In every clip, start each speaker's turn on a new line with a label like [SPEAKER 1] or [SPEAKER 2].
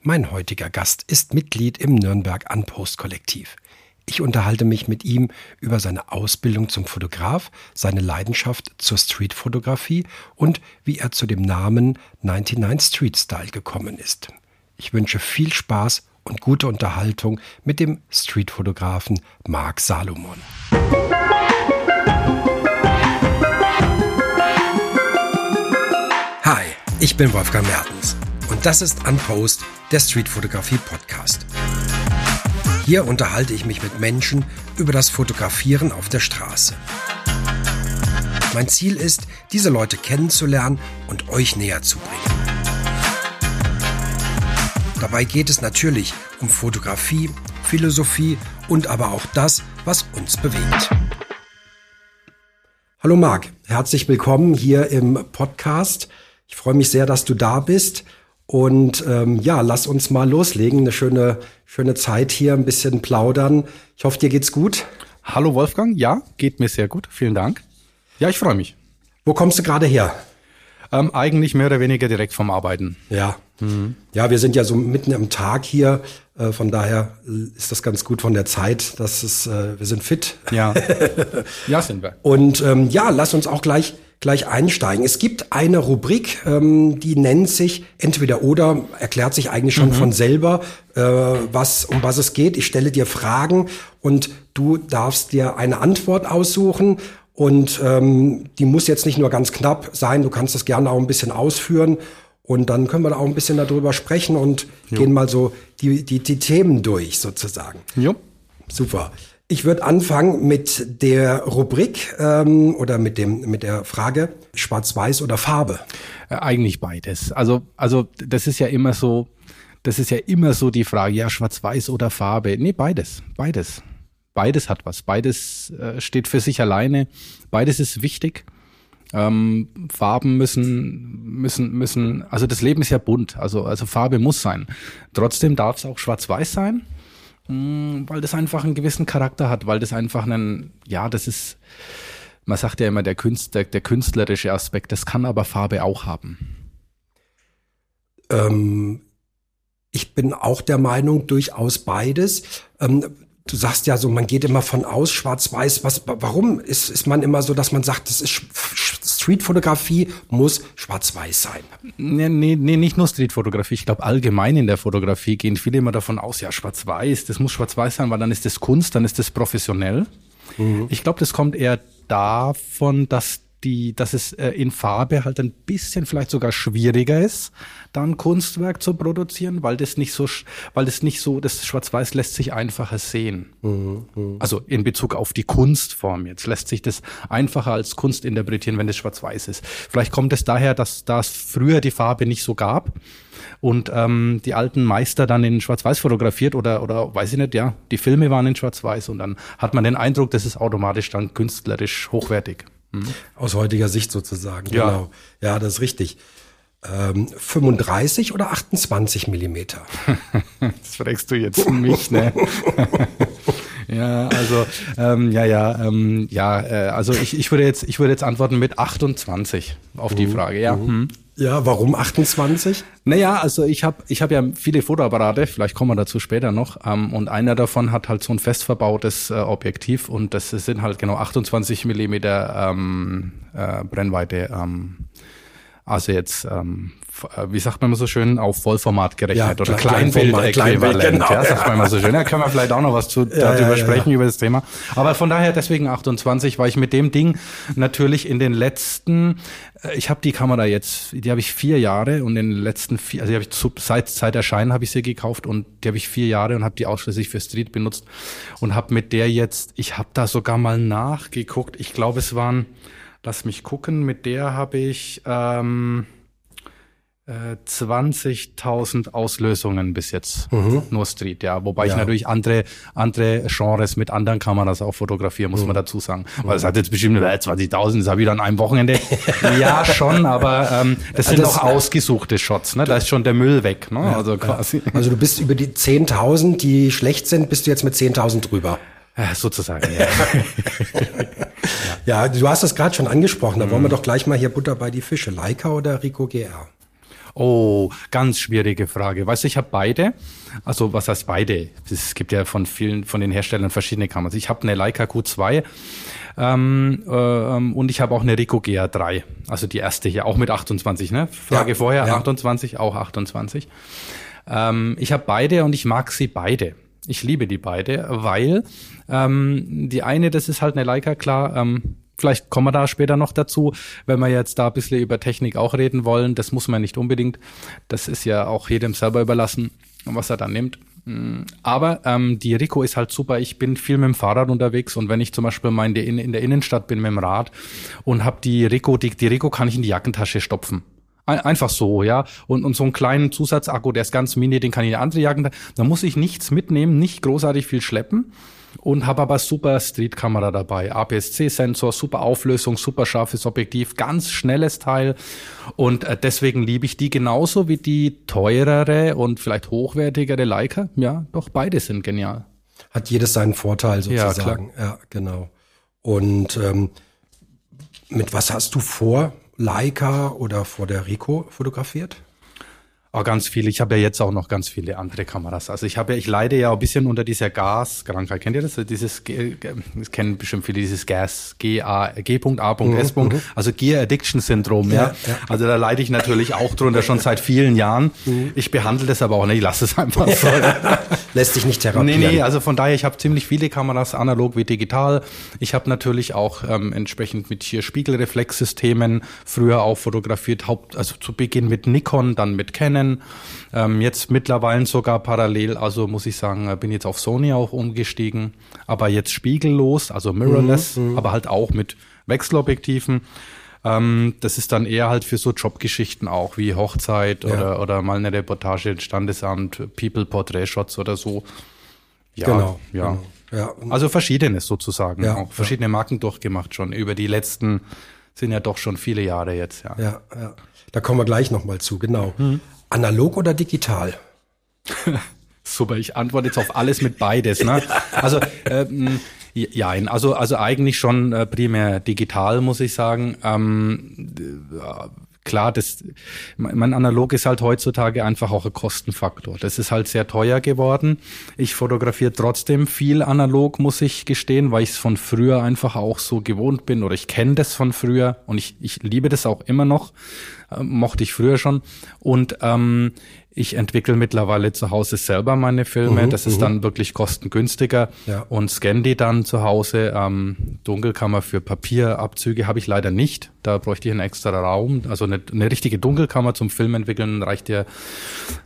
[SPEAKER 1] Mein heutiger Gast ist Mitglied im Nürnberg Unpost Kollektiv. Ich unterhalte mich mit ihm über seine Ausbildung zum Fotograf, seine Leidenschaft zur Streetfotografie und wie er zu dem Namen 99 Street Style gekommen ist. Ich wünsche viel Spaß und gute Unterhaltung mit dem Streetfotografen Marc Salomon. Hi, ich bin Wolfgang Mertens und das ist Unpost, der Streetfotografie Podcast. Hier unterhalte ich mich mit Menschen über das Fotografieren auf der Straße. Mein Ziel ist, diese Leute kennenzulernen und euch näher zu bringen. Dabei geht es natürlich um Fotografie, Philosophie und aber auch das, was uns bewegt. Hallo Marc, herzlich willkommen hier im Podcast. Ich freue mich sehr, dass du da bist. Und ähm, ja, lass uns mal loslegen. Eine schöne, schöne Zeit hier, ein bisschen plaudern. Ich hoffe, dir geht's gut.
[SPEAKER 2] Hallo Wolfgang, ja, geht mir sehr gut. Vielen Dank. Ja, ich freue mich.
[SPEAKER 1] Wo kommst du gerade her?
[SPEAKER 2] Ähm, eigentlich mehr oder weniger direkt vom Arbeiten.
[SPEAKER 1] Ja. Mhm. Ja, wir sind ja so mitten am Tag hier. Äh, von daher ist das ganz gut von der Zeit. Das ist, äh, wir sind fit.
[SPEAKER 2] Ja. ja, sind wir.
[SPEAKER 1] Und ähm, ja, lass uns auch gleich gleich einsteigen. Es gibt eine Rubrik, ähm, die nennt sich entweder oder, erklärt sich eigentlich schon mhm. von selber, äh, was um was es geht. Ich stelle dir Fragen und du darfst dir eine Antwort aussuchen und ähm, die muss jetzt nicht nur ganz knapp sein, du kannst das gerne auch ein bisschen ausführen. Und dann können wir da auch ein bisschen darüber sprechen und jo. gehen mal so die, die, die Themen durch sozusagen.
[SPEAKER 2] Jo.
[SPEAKER 1] Super. Ich würde anfangen mit der Rubrik ähm, oder mit dem mit der Frage Schwarz-Weiß oder Farbe.
[SPEAKER 2] Äh, eigentlich beides. Also also das ist ja immer so, das ist ja immer so die Frage, ja Schwarz-Weiß oder Farbe. Nee, beides, beides beides hat was. Beides äh, steht für sich alleine. Beides ist wichtig. Ähm, Farben müssen, müssen, müssen, also das Leben ist ja bunt, also, also Farbe muss sein. Trotzdem darf es auch schwarz-weiß sein, weil das einfach einen gewissen Charakter hat, weil das einfach einen, ja, das ist, man sagt ja immer, der, Künstler, der künstlerische Aspekt, das kann aber Farbe auch haben.
[SPEAKER 1] Ähm, ich bin auch der Meinung, durchaus beides. Ähm, du sagst ja so, man geht immer von aus, schwarz-weiß. Was, warum ist, ist man immer so, dass man sagt, das ist Streetfotografie muss schwarz-weiß sein?
[SPEAKER 2] Nee, nee, nee, nicht nur Streetfotografie. Ich glaube, allgemein in der Fotografie gehen viele immer davon aus, ja, schwarz-weiß, das muss schwarz-weiß sein, weil dann ist das Kunst, dann ist das professionell. Mhm. Ich glaube, das kommt eher davon, dass die, dass es äh, in Farbe halt ein bisschen vielleicht sogar schwieriger ist, dann Kunstwerk zu produzieren, weil das nicht so, weil das nicht so, das Schwarz-Weiß lässt sich einfacher sehen. Mhm, mh. Also in Bezug auf die Kunstform jetzt lässt sich das einfacher als Kunst interpretieren, wenn es Schwarz-Weiß ist. Vielleicht kommt es daher, dass da es früher die Farbe nicht so gab und ähm, die alten Meister dann in Schwarz-Weiß fotografiert oder oder weiß ich nicht, ja, die Filme waren in Schwarz-Weiß und dann hat man den Eindruck, das ist automatisch dann künstlerisch hochwertig.
[SPEAKER 1] Mhm. Aus heutiger Sicht sozusagen. Ja. Genau. Ja, das ist richtig. Ähm, 35 oder 28 Millimeter?
[SPEAKER 2] das fragst du jetzt mich, ne? ja, also ähm, ja, ja, ähm, ja, äh, also ich, ich würde jetzt, ich würde jetzt antworten mit 28 auf die mhm. Frage, ja. Mhm.
[SPEAKER 1] Ja, warum 28?
[SPEAKER 2] Naja, also ich habe ich hab ja viele Fotoapparate, vielleicht kommen wir dazu später noch, ähm, und einer davon hat halt so ein fest verbautes äh, Objektiv und das sind halt genau 28 Millimeter ähm, äh, Brennweite. Ähm, also jetzt ähm, äh, wie sagt man immer so schön, auf Vollformat gerechnet ja, oder Kleinbild-Äquivalent. Genau, ja, sagt man immer so schön. Da können wir vielleicht auch noch was zu, ja, darüber ja, sprechen, über das Thema. Aber von daher deswegen 28, weil ich mit dem Ding natürlich in den letzten, äh, ich habe die Kamera jetzt, die habe ich vier Jahre und in den letzten vier, also die habe ich zu, seit, seit Erscheinen habe ich sie gekauft und die habe ich vier Jahre und habe die ausschließlich für Street benutzt und habe mit der jetzt, ich habe da sogar mal nachgeguckt, ich glaube es waren, lass mich gucken, mit der habe ich... Ähm, 20.000 Auslösungen bis jetzt. Mhm. Nur Street, ja. Wobei ja. ich natürlich andere, andere Genres mit anderen Kameras auch fotografiere, muss mhm. man dazu sagen. Weil es hat jetzt bestimmt 20.000, ist ja wieder an einem Wochenende. ja, schon, aber ähm, das sind das, auch ausgesuchte Shots, ne? Da ist schon der Müll weg, ne?
[SPEAKER 1] Ja, also quasi. Also du bist über die 10.000, die schlecht sind, bist du jetzt mit 10.000 drüber.
[SPEAKER 2] Ja, sozusagen, ja.
[SPEAKER 1] ja, du hast das gerade schon angesprochen, da mhm. wollen wir doch gleich mal hier Butter bei die Fische. Leica oder Rico GR?
[SPEAKER 2] Oh, ganz schwierige Frage. Weißt du, ich habe beide. Also was heißt beide? Es gibt ja von vielen von den Herstellern verschiedene Kameras. Ich habe eine Leica Q2 ähm, äh, und ich habe auch eine Ricoh GA3. Also die erste hier, auch mit 28. Ne? Frage ja, vorher, ja. 28, auch 28. Ähm, ich habe beide und ich mag sie beide. Ich liebe die beide, weil ähm, die eine, das ist halt eine Leica, klar, ähm, Vielleicht kommen wir da später noch dazu, wenn wir jetzt da ein bisschen über Technik auch reden wollen. Das muss man nicht unbedingt. Das ist ja auch jedem selber überlassen, was er dann nimmt. Mm, aber ähm, die Rico ist halt super. Ich bin viel mit dem Fahrrad unterwegs und wenn ich zum Beispiel mal in der, in der Innenstadt bin mit dem Rad und habe die Rico, die, die Rico kann ich in die Jackentasche stopfen. Einfach so, ja. Und, und so einen kleinen Zusatzakku, der ist ganz mini, den kann ich in eine andere Jacken. Da muss ich nichts mitnehmen, nicht großartig viel schleppen und habe aber super Street-Kamera dabei. APS-C-Sensor, super Auflösung, super scharfes Objektiv, ganz schnelles Teil und äh, deswegen liebe ich die genauso wie die teurere und vielleicht hochwertigere Leica. Ja, doch beide sind genial.
[SPEAKER 1] Hat jedes seinen Vorteil sozusagen. Ja, ja genau. Und ähm, mit was hast du vor Leica oder vor der Rico fotografiert?
[SPEAKER 2] Oh, ganz viele. Ich habe ja jetzt auch noch ganz viele andere Kameras. Also ich habe ja, ich leide ja ein bisschen unter dieser Gaskrankheit. Kennt ihr das? Dieses, das kennen bestimmt viele, dieses Gas, G-A, G.A.S. Mhm, mhm. Also Gear Addiction Syndrom, ja, ja. Also da leide ich natürlich auch drunter schon seit vielen Jahren. Mhm. Ich behandle das aber auch nicht, ich lasse es einfach so.
[SPEAKER 1] Lässt sich nicht therapieren. Nee,
[SPEAKER 2] nee, also von daher, ich habe ziemlich viele Kameras, analog wie digital. Ich habe natürlich auch ähm, entsprechend mit hier Spiegelreflexsystemen früher auch fotografiert, Haupt, also zu Beginn mit Nikon, dann mit Canon Canon. Ähm, jetzt mittlerweile sogar parallel, also muss ich sagen, äh, bin jetzt auf Sony auch umgestiegen, aber jetzt spiegellos, also mirrorless, mhm, mhm, aber halt auch mit Wechselobjektiven. Ähm, das ist dann eher halt für so Jobgeschichten auch, wie Hochzeit ja. oder, oder mal eine Reportage, Standesamt, People Portrait Shots oder so. Ja, genau, ja. Genau. Ja. Also verschiedenes sozusagen, ja, auch verschiedene Marken durchgemacht schon über die letzten sind ja doch schon viele Jahre jetzt, ja.
[SPEAKER 1] Ja, ja. Da kommen wir gleich nochmal zu, genau. Mhm. Analog oder digital?
[SPEAKER 2] Super, ich antworte jetzt auf alles mit beides. Ne? Also ähm, ja, also also eigentlich schon äh, primär digital, muss ich sagen. Ähm, äh, klar, das, mein Analog ist halt heutzutage einfach auch ein Kostenfaktor. Das ist halt sehr teuer geworden. Ich fotografiere trotzdem viel analog, muss ich gestehen, weil ich es von früher einfach auch so gewohnt bin oder ich kenne das von früher und ich, ich liebe das auch immer noch. Äh, mochte ich früher schon. Und ähm, ich entwickle mittlerweile zu Hause selber meine Filme. Mhm, das ist mhm. dann wirklich kostengünstiger ja. und scanne die dann zu Hause. Ähm, Dunkelkammer für Papierabzüge habe ich leider nicht. Da bräuchte ich einen extra Raum. Also eine, eine richtige Dunkelkammer zum Film entwickeln reicht dir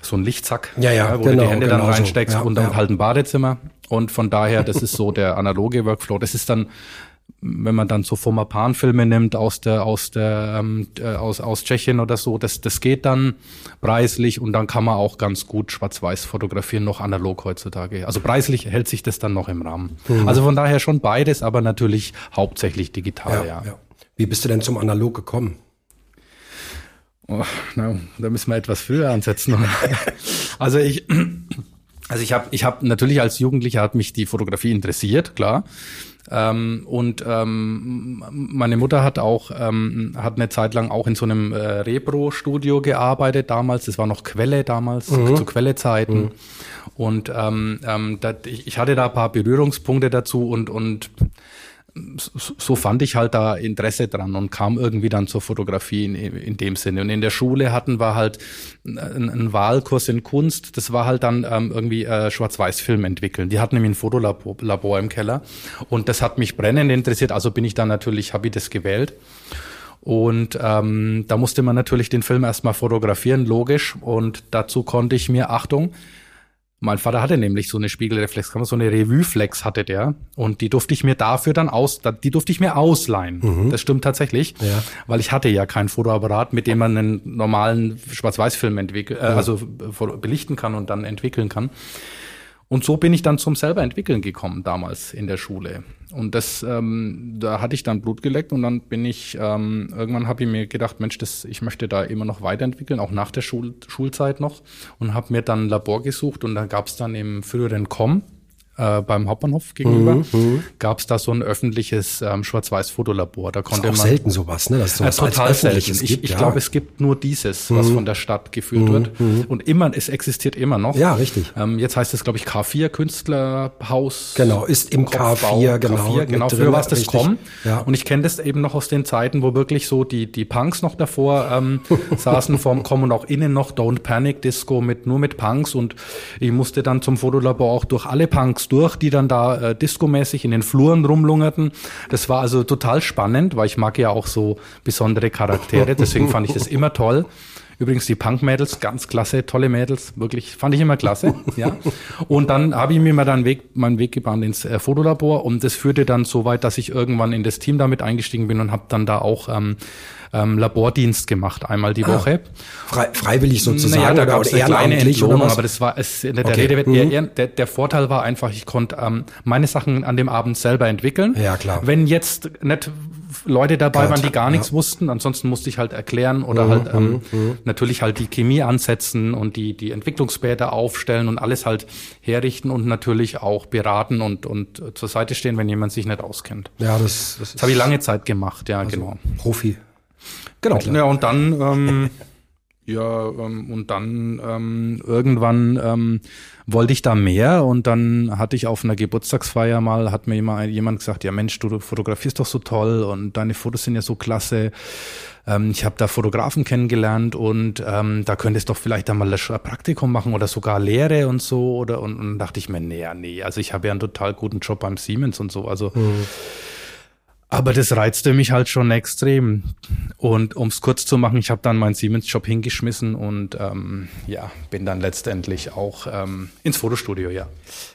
[SPEAKER 2] so ein Lichtsack,
[SPEAKER 1] ja, ja,
[SPEAKER 2] wo
[SPEAKER 1] genau,
[SPEAKER 2] du die Hände genau dann reinsteckst so. und dann halt ein Badezimmer. Und von daher, das ist so der analoge Workflow. Das ist dann wenn man dann so Fomapan-Filme nimmt aus der aus der ähm, äh, aus aus Tschechien oder so, das das geht dann preislich und dann kann man auch ganz gut Schwarz-Weiß fotografieren, noch analog heutzutage. Also preislich hält sich das dann noch im Rahmen. Mhm. Also von daher schon beides, aber natürlich hauptsächlich digital. Ja, ja. ja.
[SPEAKER 1] Wie bist du denn zum Analog gekommen?
[SPEAKER 2] Oh, na, da müssen wir etwas früher ansetzen. also ich also ich habe ich hab natürlich als Jugendlicher hat mich die Fotografie interessiert, klar. Ähm, und ähm, meine Mutter hat auch ähm, hat eine Zeit lang auch in so einem äh, Repro-Studio gearbeitet damals. Das war noch Quelle damals mhm. zu Quellezeiten. Mhm. Und ähm, ähm, dat, ich, ich hatte da ein paar Berührungspunkte dazu und und so fand ich halt da Interesse dran und kam irgendwie dann zur Fotografie in, in dem Sinne. Und in der Schule hatten wir halt einen, Wahlkurs in Kunst. Das war halt dann ähm, irgendwie äh, Schwarz-Weiß-Film entwickeln. Die hatten nämlich ein Fotolabor Labor im Keller und das hat mich brennend interessiert. Also bin ich dann natürlich, habe ich das gewählt. Und ähm, da musste man natürlich den Film erstmal fotografieren, logisch. Und dazu konnte ich mir, Achtung, mein Vater hatte nämlich so eine Spiegelreflexkamera, so eine Revue-Flex hatte der. Und die durfte ich mir dafür dann aus, die durfte ich mir ausleihen. Mhm. Das stimmt tatsächlich. Ja. Weil ich hatte ja kein Fotoapparat, mit dem man einen normalen Schwarz-Weiß-Film entwickeln, äh, also belichten kann und dann entwickeln kann. Und so bin ich dann zum selber entwickeln gekommen damals in der Schule. Und das, ähm, da hatte ich dann Blut geleckt und dann bin ich, ähm, irgendwann habe ich mir gedacht, Mensch, das, ich möchte da immer noch weiterentwickeln, auch nach der Schul Schulzeit noch. Und habe mir dann ein Labor gesucht und da gab es dann im früheren Com äh, beim Hauptbahnhof gegenüber, mhm, mhm. gab es da so ein öffentliches ähm, Schwarz-Weiß-Fotolabor. Da konnte
[SPEAKER 1] ist auch
[SPEAKER 2] man
[SPEAKER 1] selten sowas, ne?
[SPEAKER 2] Das ist sowas äh, total selten. Ich, ich ja. glaube, es gibt nur dieses, was mhm. von der Stadt geführt mhm. wird. Mhm. Und immer, es existiert immer noch.
[SPEAKER 1] Ja, richtig.
[SPEAKER 2] Ähm, jetzt heißt es, glaube ich, K4 Künstlerhaus.
[SPEAKER 1] Genau, ist im Kopfbau, K4, genau. K4,
[SPEAKER 2] genau, früher war es das Com. Ja. Und ich kenne das eben noch aus den Zeiten, wo wirklich so die, die Punks noch davor ähm, saßen vorm Com und auch innen noch Don't Panic Disco mit nur mit Punks und ich musste dann zum Fotolabor auch durch alle Punks durch, die dann da äh, discomäßig in den Fluren rumlungerten. Das war also total spannend, weil ich mag ja auch so besondere Charaktere, deswegen fand ich das immer toll. Übrigens die Punk-Mädels, ganz klasse, tolle Mädels, wirklich, fand ich immer klasse. ja. Und dann habe ich mir mal dann Weg, meinen Weg gebahnt ins äh, Fotolabor und das führte dann so weit, dass ich irgendwann in das Team damit eingestiegen bin und habe dann da auch ähm, ähm, Labordienst gemacht, einmal die ah, Woche.
[SPEAKER 1] Frei, freiwillig sozusagen
[SPEAKER 2] naja, da gab es eine kleine Entlohnung, aber das war es, der, okay. Rede, mhm. der, der, der Vorteil war einfach, ich konnte ähm, meine Sachen an dem Abend selber entwickeln.
[SPEAKER 1] Ja, klar.
[SPEAKER 2] Wenn jetzt nicht Leute dabei waren, die gar nichts ja. wussten. Ansonsten musste ich halt erklären oder mhm, halt ähm, mhm, mhm. natürlich halt die Chemie ansetzen und die, die Entwicklungsbäder aufstellen und alles halt herrichten und natürlich auch beraten und, und zur Seite stehen, wenn jemand sich nicht auskennt.
[SPEAKER 1] Ja, das, das,
[SPEAKER 2] das habe ich lange Zeit gemacht, ja,
[SPEAKER 1] also
[SPEAKER 2] genau.
[SPEAKER 1] Profi.
[SPEAKER 2] Genau. Ja, und dann ähm, Ja, ähm, und dann ähm, irgendwann ähm, wollte ich da mehr und dann hatte ich auf einer Geburtstagsfeier mal, hat mir immer jemand gesagt, ja Mensch, du fotografierst doch so toll und deine Fotos sind ja so klasse. Ähm, ich habe da Fotografen kennengelernt und ähm, da könntest doch vielleicht einmal ein Praktikum machen oder sogar Lehre und so. Oder und, und dachte ich mir, nee, nee, also ich habe ja einen total guten Job beim Siemens und so. Also mhm aber das reizte mich halt schon extrem. Und um es kurz zu machen, ich habe dann meinen Siemens-Job hingeschmissen und ähm, ja, bin dann letztendlich auch ähm, ins Fotostudio, ja.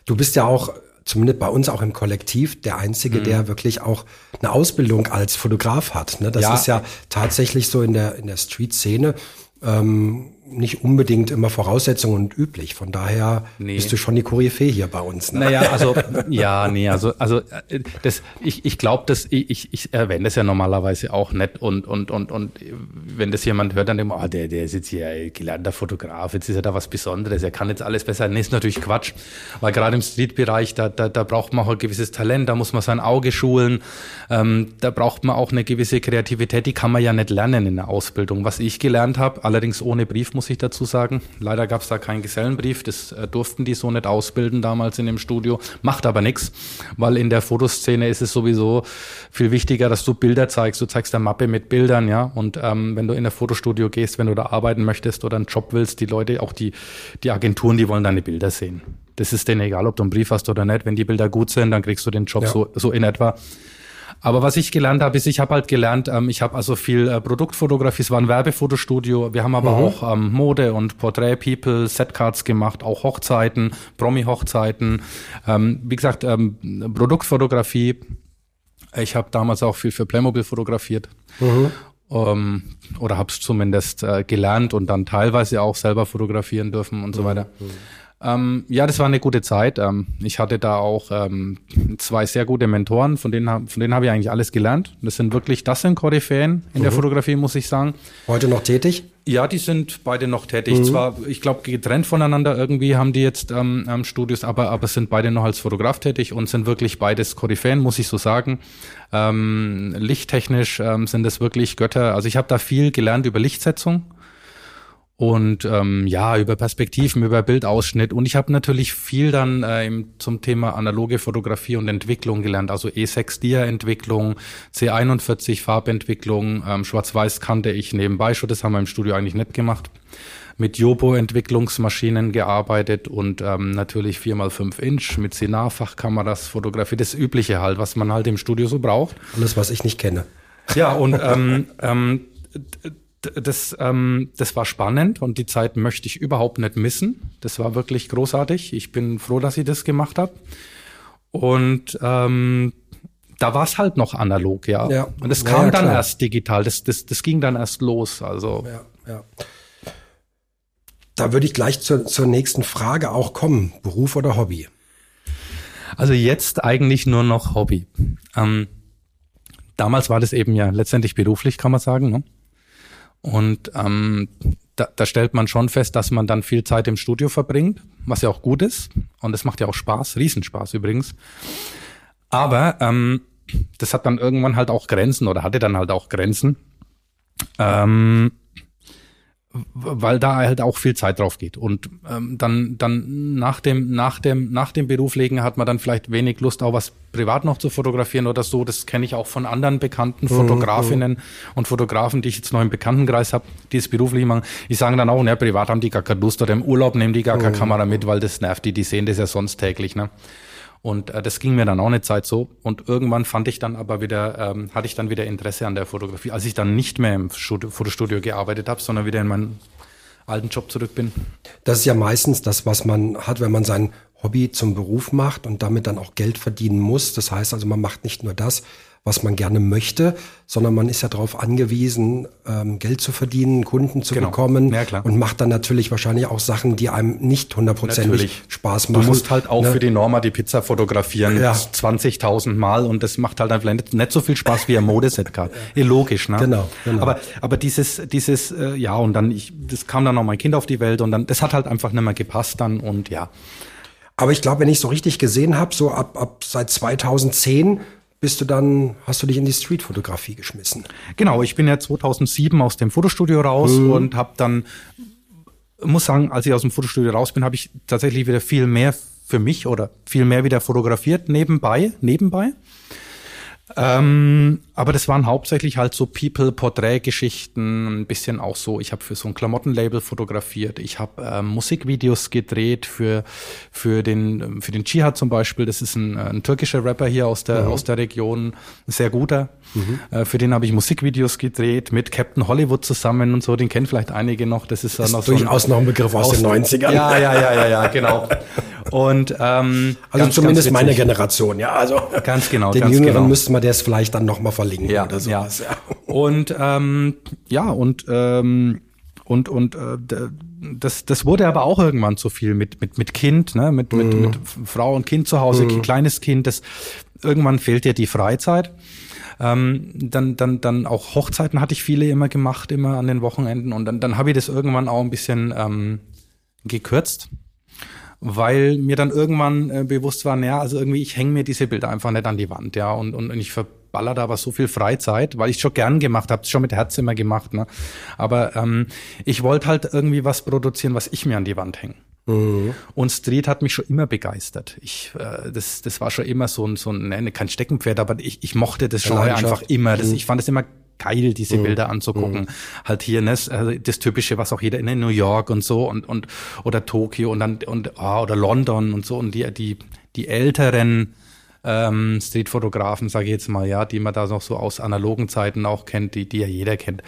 [SPEAKER 1] Du bist ja auch, zumindest bei uns auch im Kollektiv, der Einzige, mhm. der wirklich auch eine Ausbildung als Fotograf hat. Ne? Das ja. ist ja tatsächlich so in der, in der Street-Szene. Ähm, nicht unbedingt immer Voraussetzung und üblich. Von daher nee. bist du schon die Koryphäe hier bei uns.
[SPEAKER 2] Ne? Naja, also ja, nee, also also äh, das ich ich glaube, dass ich, ich ich erwähne das ja normalerweise auch nicht und und und und wenn das jemand hört, dann denkt man, oh, der der ist jetzt hier gelernter Fotograf, jetzt ist er da was Besonderes, er kann jetzt alles besser. Nee, ist natürlich Quatsch, weil gerade im Street-Bereich da, da da braucht man auch ein gewisses Talent, da muss man sein Auge schulen, ähm, da braucht man auch eine gewisse Kreativität, die kann man ja nicht lernen in der Ausbildung. Was ich gelernt habe, allerdings ohne Brief muss ich dazu sagen. Leider gab es da keinen Gesellenbrief, das äh, durften die so nicht ausbilden damals in dem Studio. Macht aber nichts, weil in der Fotoszene ist es sowieso viel wichtiger, dass du Bilder zeigst. Du zeigst eine Mappe mit Bildern, ja. Und ähm, wenn du in ein Fotostudio gehst, wenn du da arbeiten möchtest oder einen Job willst, die Leute, auch die, die Agenturen, die wollen deine Bilder sehen. Das ist denen egal, ob du einen Brief hast oder nicht. Wenn die Bilder gut sind, dann kriegst du den Job ja. so, so in etwa. Aber was ich gelernt habe, ist, ich habe halt gelernt, ähm, ich habe also viel äh, Produktfotografie, es war ein Werbefotostudio. Wir haben aber mhm. auch ähm, Mode und Portrait People, Setcards gemacht, auch Hochzeiten, Promi-Hochzeiten. Ähm, wie gesagt, ähm, Produktfotografie. Ich habe damals auch viel für Playmobil fotografiert. Mhm. Ähm, oder habe es zumindest äh, gelernt und dann teilweise auch selber fotografieren dürfen und so mhm. weiter. Mhm. Ähm, ja, das war eine gute Zeit. Ähm, ich hatte da auch ähm, zwei sehr gute Mentoren, von denen, von denen habe ich eigentlich alles gelernt. Das sind wirklich, das sind Koryphäen in mhm. der Fotografie, muss ich sagen.
[SPEAKER 1] Heute noch tätig?
[SPEAKER 2] Ja, die sind beide noch tätig. Mhm. Zwar, ich glaube, getrennt voneinander irgendwie haben die jetzt ähm, ähm, Studios, aber, aber sind beide noch als Fotograf tätig und sind wirklich beides Koryphäen, muss ich so sagen. Ähm, lichttechnisch ähm, sind es wirklich Götter. Also ich habe da viel gelernt über Lichtsetzung und ähm, ja, über Perspektiven, über Bildausschnitt. Und ich habe natürlich viel dann äh, zum Thema analoge Fotografie und Entwicklung gelernt, also E6-Dia-Entwicklung, C41 Farbentwicklung, ähm, Schwarz-Weiß kannte ich nebenbei schon, das haben wir im Studio eigentlich nicht gemacht. Mit Jobo-Entwicklungsmaschinen gearbeitet und ähm, natürlich 4x5 Inch mit Sinar-Fachkameras Fotografie, das Übliche halt, was man halt im Studio so braucht.
[SPEAKER 1] Alles, was ich nicht kenne.
[SPEAKER 2] Ja, und ähm, ähm, das, ähm, das war spannend und die Zeit möchte ich überhaupt nicht missen. Das war wirklich großartig. Ich bin froh, dass ich das gemacht habe. Und ähm, da war es halt noch analog, ja. ja. Und es kam ja, dann erst digital. Das, das, das ging dann erst los. Also.
[SPEAKER 1] Ja, ja. Da würde ich gleich zur, zur nächsten Frage auch kommen. Beruf oder Hobby?
[SPEAKER 2] Also jetzt eigentlich nur noch Hobby. Ähm, damals war das eben ja letztendlich beruflich, kann man sagen. Ne? Und ähm, da, da stellt man schon fest, dass man dann viel Zeit im Studio verbringt. was ja auch gut ist. Und es macht ja auch Spaß, Riesenspaß übrigens. Aber ähm, das hat dann irgendwann halt auch Grenzen oder hatte dann halt auch Grenzen. Ähm, weil da halt auch viel Zeit drauf geht. Und ähm, dann, dann nach dem, nach dem, nach dem Berufslegen hat man dann vielleicht wenig Lust, auch was privat noch zu fotografieren oder so. Das kenne ich auch von anderen bekannten mhm, Fotografinnen mhm. und Fotografen, die ich jetzt noch im Bekanntenkreis habe, die es beruflich machen. Die sagen dann auch, ne, privat haben die gar keine Lust oder im Urlaub nehmen die gar keine mhm. Kamera mit, weil das nervt die, die sehen das ja sonst täglich. Ne? Und äh, das ging mir dann auch eine Zeit so. Und irgendwann fand ich dann aber wieder, ähm, hatte ich dann wieder Interesse an der Fotografie, als ich dann nicht mehr im Studio, Fotostudio gearbeitet habe, sondern wieder in meinen alten Job zurück bin.
[SPEAKER 1] Das ist ja meistens das, was man hat, wenn man sein Hobby zum Beruf macht und damit dann auch Geld verdienen muss. Das heißt also, man macht nicht nur das, was man gerne möchte, sondern man ist ja darauf angewiesen, ähm, Geld zu verdienen, Kunden zu genau. bekommen ja, klar. und macht dann natürlich wahrscheinlich auch Sachen, die einem nicht hundertprozentig Spaß machen.
[SPEAKER 2] Du musst halt auch ne? für die Norma die Pizza fotografieren, ja. 20.000 Mal und das macht halt einfach nicht, nicht so viel Spaß wie ein Modeset gerade. Ja. Logisch, ne?
[SPEAKER 1] Genau, genau.
[SPEAKER 2] Aber, aber dieses, dieses, äh, ja, und dann, ich, das kam dann noch mein Kind auf die Welt und dann, das hat halt einfach nicht mehr gepasst dann und ja.
[SPEAKER 1] Aber ich glaube, wenn ich so richtig gesehen habe, so ab, ab seit 2010 bist du dann, hast du dich in die Streetfotografie geschmissen?
[SPEAKER 2] Genau, ich bin ja 2007 aus dem Fotostudio raus mhm. und habe dann, muss sagen, als ich aus dem Fotostudio raus bin, habe ich tatsächlich wieder viel mehr für mich oder viel mehr wieder fotografiert nebenbei, nebenbei. Ähm, aber das waren hauptsächlich halt so People-Porträt-Geschichten, ein bisschen auch so. Ich habe für so ein Klamottenlabel fotografiert. Ich habe äh, Musikvideos gedreht für für den für den Jihad zum Beispiel. Das ist ein, ein türkischer Rapper hier aus der mhm. aus der Region, ein sehr guter. Mhm. Äh, für den habe ich Musikvideos gedreht mit Captain Hollywood zusammen und so. Den kennen vielleicht einige noch. Das ist,
[SPEAKER 1] ist noch durchaus so ein, noch ein Begriff aus, aus den 90ern.
[SPEAKER 2] Ja, ja, ja, ja, ja, genau. Und
[SPEAKER 1] ähm, also ganz, zumindest ganz meine Generation, ja. Also
[SPEAKER 2] ganz genau.
[SPEAKER 1] Den
[SPEAKER 2] ganz
[SPEAKER 1] Jüngeren
[SPEAKER 2] genau.
[SPEAKER 1] müssten wir das vielleicht dann nochmal verlinken
[SPEAKER 2] ja, oder sowas. Ja. Und ähm, ja, und ähm, und und äh, das das wurde aber auch irgendwann zu viel mit mit mit Kind, ne, mit mit, mhm. mit Frau und Kind zu Hause, mhm. kleines Kind. Das irgendwann fehlt dir die Freizeit. Ähm, dann, dann, dann auch Hochzeiten hatte ich viele immer gemacht, immer an den Wochenenden. Und dann, dann habe ich das irgendwann auch ein bisschen ähm, gekürzt weil mir dann irgendwann äh, bewusst war, naja, also irgendwie, ich hänge mir diese Bilder einfach nicht an die Wand, ja, und, und, und ich verballer da aber so viel Freizeit, weil ich schon gern gemacht habe, schon mit Herz immer gemacht, ne? Aber ähm, ich wollte halt irgendwie was produzieren, was ich mir an die Wand hänge. Mhm. Und Street hat mich schon immer begeistert. Ich, äh, das, das war schon immer so ein, so ein, ne, kein Steckenpferd, aber ich, ich mochte das schon einfach immer. Das, mhm. Ich fand es immer geil, diese mhm. Bilder anzugucken. Mhm. Halt hier, ne, also das typische, was auch jeder in New York und so und und oder Tokio und dann und oh, oder London und so und die die die älteren ähm, Streetfotografen, sage ich jetzt mal, ja, die man da noch so aus analogen Zeiten auch kennt, die die ja jeder kennt.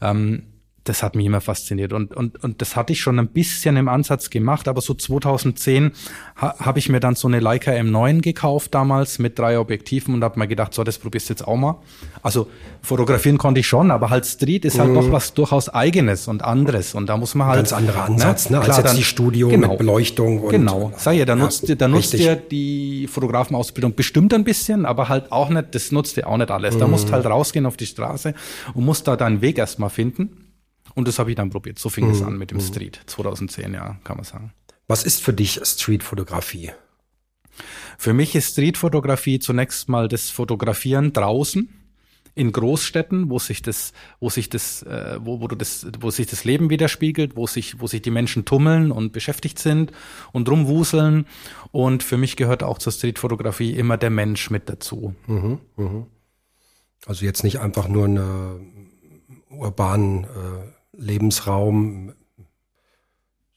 [SPEAKER 2] Ähm, das hat mich immer fasziniert. Und, und, und das hatte ich schon ein bisschen im Ansatz gemacht, aber so 2010 ha, habe ich mir dann so eine Leica M9 gekauft damals mit drei Objektiven und habe mir gedacht, so, das probierst du jetzt auch mal. Also fotografieren konnte ich schon, aber halt Street ist halt mhm. noch was durchaus eigenes und anderes. Und da muss man halt.
[SPEAKER 1] Ganz anderer Ansatz, ne? ne? Klar, als jetzt die Studio genau, mit Beleuchtung
[SPEAKER 2] und. Genau. Sag ja, da nutzt, ja, da nutzt dir die Fotografenausbildung bestimmt ein bisschen, aber halt auch nicht, das nutzt dir auch nicht alles. Mhm. Da musst halt rausgehen auf die Straße und musst da deinen Weg erstmal finden. Und das habe ich dann probiert. So fing es mhm. an mit dem mhm. Street. 2010, ja, kann man sagen.
[SPEAKER 1] Was ist für dich Streetfotografie?
[SPEAKER 2] Für mich ist Streetfotografie zunächst mal das Fotografieren draußen in Großstädten, wo sich das, wo sich das, äh, wo, wo du das, wo sich das Leben widerspiegelt, wo sich, wo sich die Menschen tummeln und beschäftigt sind und rumwuseln. Und für mich gehört auch zur Streetfotografie immer der Mensch mit dazu. Mhm,
[SPEAKER 1] mh. Also jetzt nicht einfach nur eine urbanen äh, Lebensraum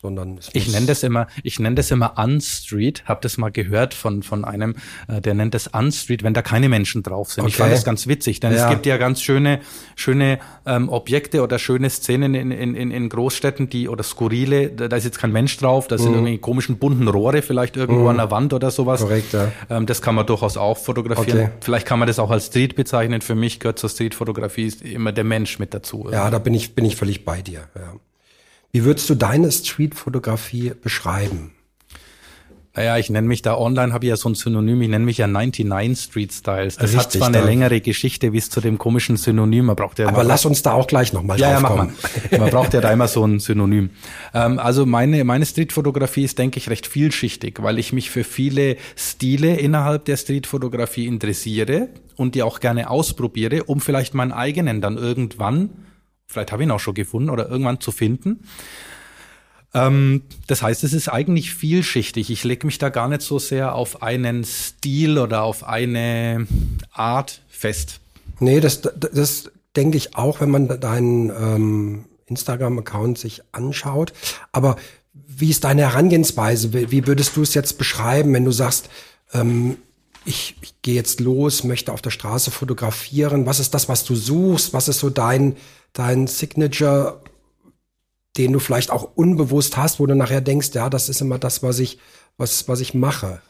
[SPEAKER 1] sondern
[SPEAKER 2] ich nenne das immer ich nenne das immer Unstreet habe das mal gehört von von einem äh, der nennt das Unstreet wenn da keine Menschen drauf sind okay. ich fand das ganz witzig denn ja. es gibt ja ganz schöne schöne ähm, Objekte oder schöne Szenen in, in, in, Großstädten die oder skurrile da, da ist jetzt kein Mensch drauf da sind mhm. irgendwie komischen bunten Rohre vielleicht irgendwo mhm. an der Wand oder sowas
[SPEAKER 1] korrekt ja.
[SPEAKER 2] ähm, das kann man durchaus auch fotografieren okay. vielleicht kann man das auch als Street bezeichnen für mich gehört zur Streetfotografie immer der Mensch mit dazu
[SPEAKER 1] ja da bin ich bin ich völlig bei dir ja wie würdest du deine Streetfotografie beschreiben?
[SPEAKER 2] Naja, ich nenne mich da online, habe ja so ein Synonym, ich nenne mich ja 99 Street Styles. Das
[SPEAKER 1] Richtig,
[SPEAKER 2] hat zwar eine längere Geschichte, wie es zu dem komischen Synonym, man braucht ja
[SPEAKER 1] Aber lass uns da auch gleich nochmal
[SPEAKER 2] ja, ja,
[SPEAKER 1] drauf
[SPEAKER 2] mach
[SPEAKER 1] kommen.
[SPEAKER 2] mal. Man braucht ja da immer so ein Synonym. Ähm, also meine, meine Streetfotografie ist, denke ich, recht vielschichtig, weil ich mich für viele Stile innerhalb der Streetfotografie interessiere und die auch gerne ausprobiere, um vielleicht meinen eigenen dann irgendwann, vielleicht habe ich ihn auch schon gefunden oder irgendwann zu finden. Ähm, das heißt, es ist eigentlich vielschichtig. Ich lege mich da gar nicht so sehr auf einen Stil oder auf eine Art fest.
[SPEAKER 1] Nee, das, das, denke ich auch, wenn man deinen ähm, Instagram-Account sich anschaut. Aber wie ist deine Herangehensweise? Wie, wie würdest du es jetzt beschreiben, wenn du sagst, ähm, ich, ich gehe jetzt los, möchte auf der Straße fotografieren? Was ist das, was du suchst? Was ist so dein, dein Signature, den du vielleicht auch unbewusst hast, wo du nachher denkst, ja, das ist immer das, was ich, was, was ich mache?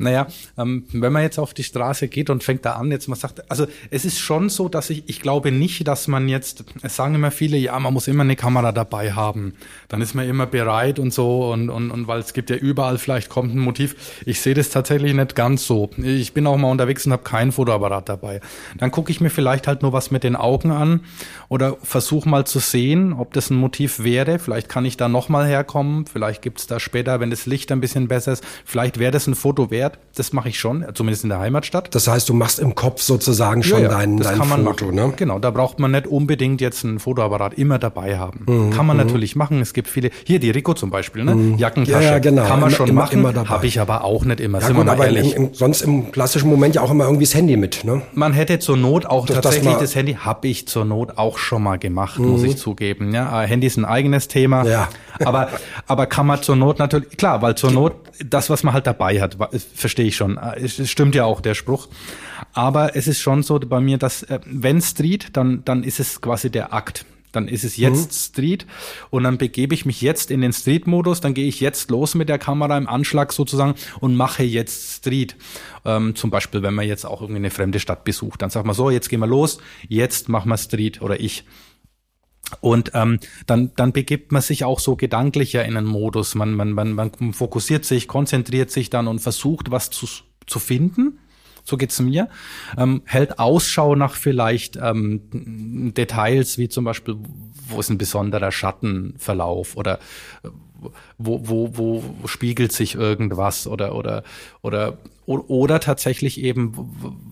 [SPEAKER 2] Naja, ähm, wenn man jetzt auf die Straße geht und fängt da an, jetzt man sagt, also es ist schon so, dass ich, ich glaube nicht, dass man jetzt, es sagen immer viele, ja, man muss immer eine Kamera dabei haben. Dann ist man immer bereit und so und, und, und weil es gibt ja überall, vielleicht kommt ein Motiv. Ich sehe das tatsächlich nicht ganz so. Ich bin auch mal unterwegs und habe kein Fotoapparat dabei. Dann gucke ich mir vielleicht halt nur was mit den Augen an oder versuche mal zu sehen, ob das ein Motiv wäre. Vielleicht kann ich da nochmal herkommen. Vielleicht gibt's da später, wenn das Licht ein bisschen besser ist, vielleicht wäre das ein Foto wert. Das mache ich schon, zumindest in der Heimatstadt.
[SPEAKER 1] Das heißt, du machst im Kopf sozusagen schon dein,
[SPEAKER 2] das
[SPEAKER 1] dein
[SPEAKER 2] kann man
[SPEAKER 1] Foto,
[SPEAKER 2] machen.
[SPEAKER 1] ne?
[SPEAKER 2] Genau, da braucht man nicht unbedingt jetzt ein Fotoapparat immer dabei haben.
[SPEAKER 1] Mhm,
[SPEAKER 2] kann man natürlich machen. Es gibt viele, hier die Rico zum Beispiel, ne? Jackentasche.
[SPEAKER 1] Ja, ja, genau.
[SPEAKER 2] Kann man
[SPEAKER 1] Immer-
[SPEAKER 2] schon
[SPEAKER 1] immer-
[SPEAKER 2] machen,
[SPEAKER 1] immer dabei.
[SPEAKER 2] habe ich aber auch nicht immer.
[SPEAKER 1] Ja
[SPEAKER 2] sind
[SPEAKER 1] gut,
[SPEAKER 2] wir mal
[SPEAKER 1] aber im,
[SPEAKER 2] ehrlich.
[SPEAKER 1] im, sonst im klassischen Moment ja auch immer irgendwie das Handy mit, ne?
[SPEAKER 2] Man hätte zur Not auch
[SPEAKER 1] Das- das
[SPEAKER 2] tatsächlich
[SPEAKER 1] mal-
[SPEAKER 2] das, Handy, habe ich zur Not auch schon mal gemacht, muss ich zugeben. Ja, äh, Handy ist ein eigenes Thema.
[SPEAKER 1] Mhm. Ja.
[SPEAKER 2] Aber, aber kann man zur Not natürlich, klar, weil zur Not das, was man halt dabei hat, wa- verstehe ich schon. Äh, Es stimmt ja auch der Spruch. Aber es ist schon so bei mir, dass äh, wenn Street, dann, dann ist es quasi der Akt. Dann ist es jetzt Street und dann begebe ich mich jetzt in den Street-Modus, dann gehe ich jetzt los mit der Kamera im Anschlag sozusagen und mache jetzt Street. Ähm, zum Beispiel, wenn man jetzt auch irgendwie eine fremde Stadt besucht, dann sagt man so, jetzt gehen wir los, jetzt machen wir Street oder ich. Und ähm, dann, dann begibt man sich auch so gedanklicher in einen Modus. Man, man, man, man fokussiert sich, konzentriert sich dann und versucht, was zu, zu finden. So geht's mir. Ähm, hält Ausschau nach vielleicht ähm, Details, wie zum Beispiel, wo ist ein besonderer Schattenverlauf oder äh, wo, wo, wo spiegelt sich irgendwas oder oder oder oder tatsächlich eben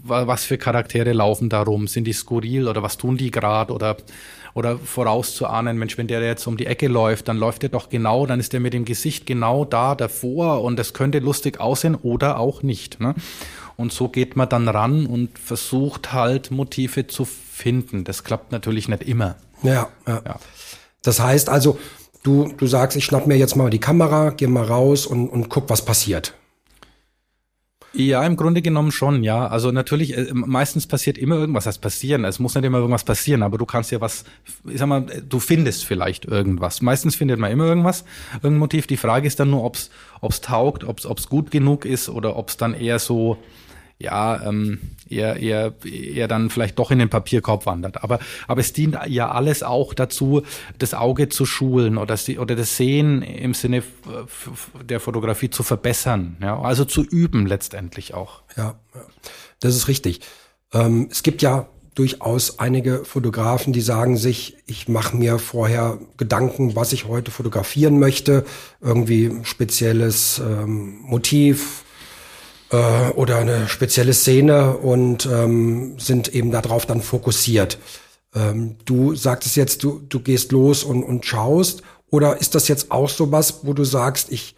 [SPEAKER 2] was für Charaktere laufen da rum sind die skurril oder was tun die gerade oder oder vorauszuahnen Mensch wenn der jetzt um die Ecke läuft dann läuft der doch genau dann ist der mit dem Gesicht genau da davor und das könnte lustig aussehen oder auch nicht ne? und so geht man dann ran und versucht halt Motive zu finden das klappt natürlich nicht immer
[SPEAKER 1] Ja, ja.
[SPEAKER 2] Ja.
[SPEAKER 1] Das heißt also, du, du sagst, ich schnapp mir jetzt mal die Kamera, geh mal raus und, und guck, was passiert.
[SPEAKER 2] Ja, im Grunde genommen schon, ja. Also natürlich, äh, meistens passiert immer irgendwas, heißt passieren. Es muss nicht immer irgendwas passieren, aber du kannst ja was, ich sag mal, du findest vielleicht irgendwas. Meistens findet man immer irgendwas, irgendein Motiv. Die Frage ist dann nur, ob's, ob's taugt, ob's, ob's gut genug ist oder ob's dann eher so, ja, ähm, eher, eher, eher dann vielleicht doch in den Papierkorb wandert. Aber, aber es dient ja alles auch dazu, das Auge zu schulen oder, oder das Sehen im Sinne der Fotografie zu verbessern. Ja, also zu üben letztendlich auch.
[SPEAKER 1] Ja, ja. das ist richtig. Ähm, es gibt ja durchaus einige Fotografen, die sagen sich, ich mache mir vorher Gedanken, was ich heute fotografieren möchte, irgendwie spezielles ähm, Motiv äh, oder eine spezielle Szene und ähm, sind eben darauf dann fokussiert. Ähm, du sagtest jetzt, du, du gehst los und, und schaust, oder ist das jetzt auch sowas, wo du sagst, ich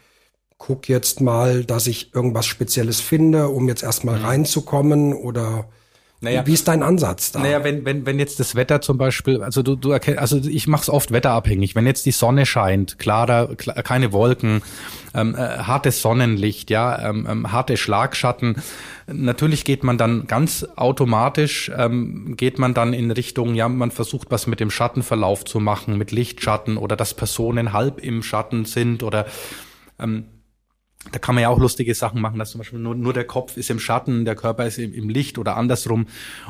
[SPEAKER 1] guck jetzt mal, dass ich irgendwas Spezielles finde, um jetzt erstmal reinzukommen? Oder
[SPEAKER 2] Naja.
[SPEAKER 1] wie ist dein Ansatz da?
[SPEAKER 2] Naja, wenn, wenn, wenn jetzt das Wetter zum Beispiel, also du, du erkennst, also ich mache es oft wetterabhängig. Wenn jetzt die Sonne scheint, klarer, klar, keine Wolken, ähm, äh, hartes Sonnenlicht, ja, ähm, ähm, harte Schlagschatten, natürlich geht man dann ganz automatisch, ähm, geht man dann in Richtung, ja, man versucht was mit dem Schattenverlauf zu machen, mit Lichtschatten oder dass Personen halb im Schatten sind oder ähm, da kann man ja auch lustige Sachen machen, dass zum Beispiel nur, nur der Kopf ist im Schatten, der Körper ist im, im Licht oder andersrum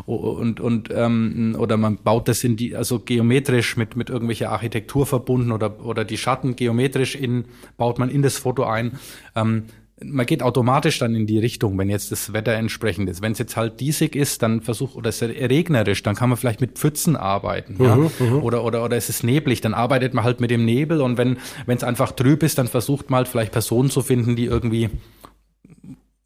[SPEAKER 2] und und ähm, oder man baut das in die also geometrisch mit mit irgendwelcher Architektur verbunden oder oder die Schatten geometrisch in baut man in das Foto ein. Ähm, man geht automatisch dann in die Richtung, wenn jetzt das Wetter entsprechend ist. Wenn es jetzt halt diesig ist, dann versucht oder es ist regnerisch, dann kann man vielleicht mit Pfützen arbeiten, mhm, ja? Mhm. oder oder oder es ist neblig, dann arbeitet man halt mit dem Nebel und wenn wenn es einfach trüb ist, dann versucht man halt vielleicht Personen zu finden, die irgendwie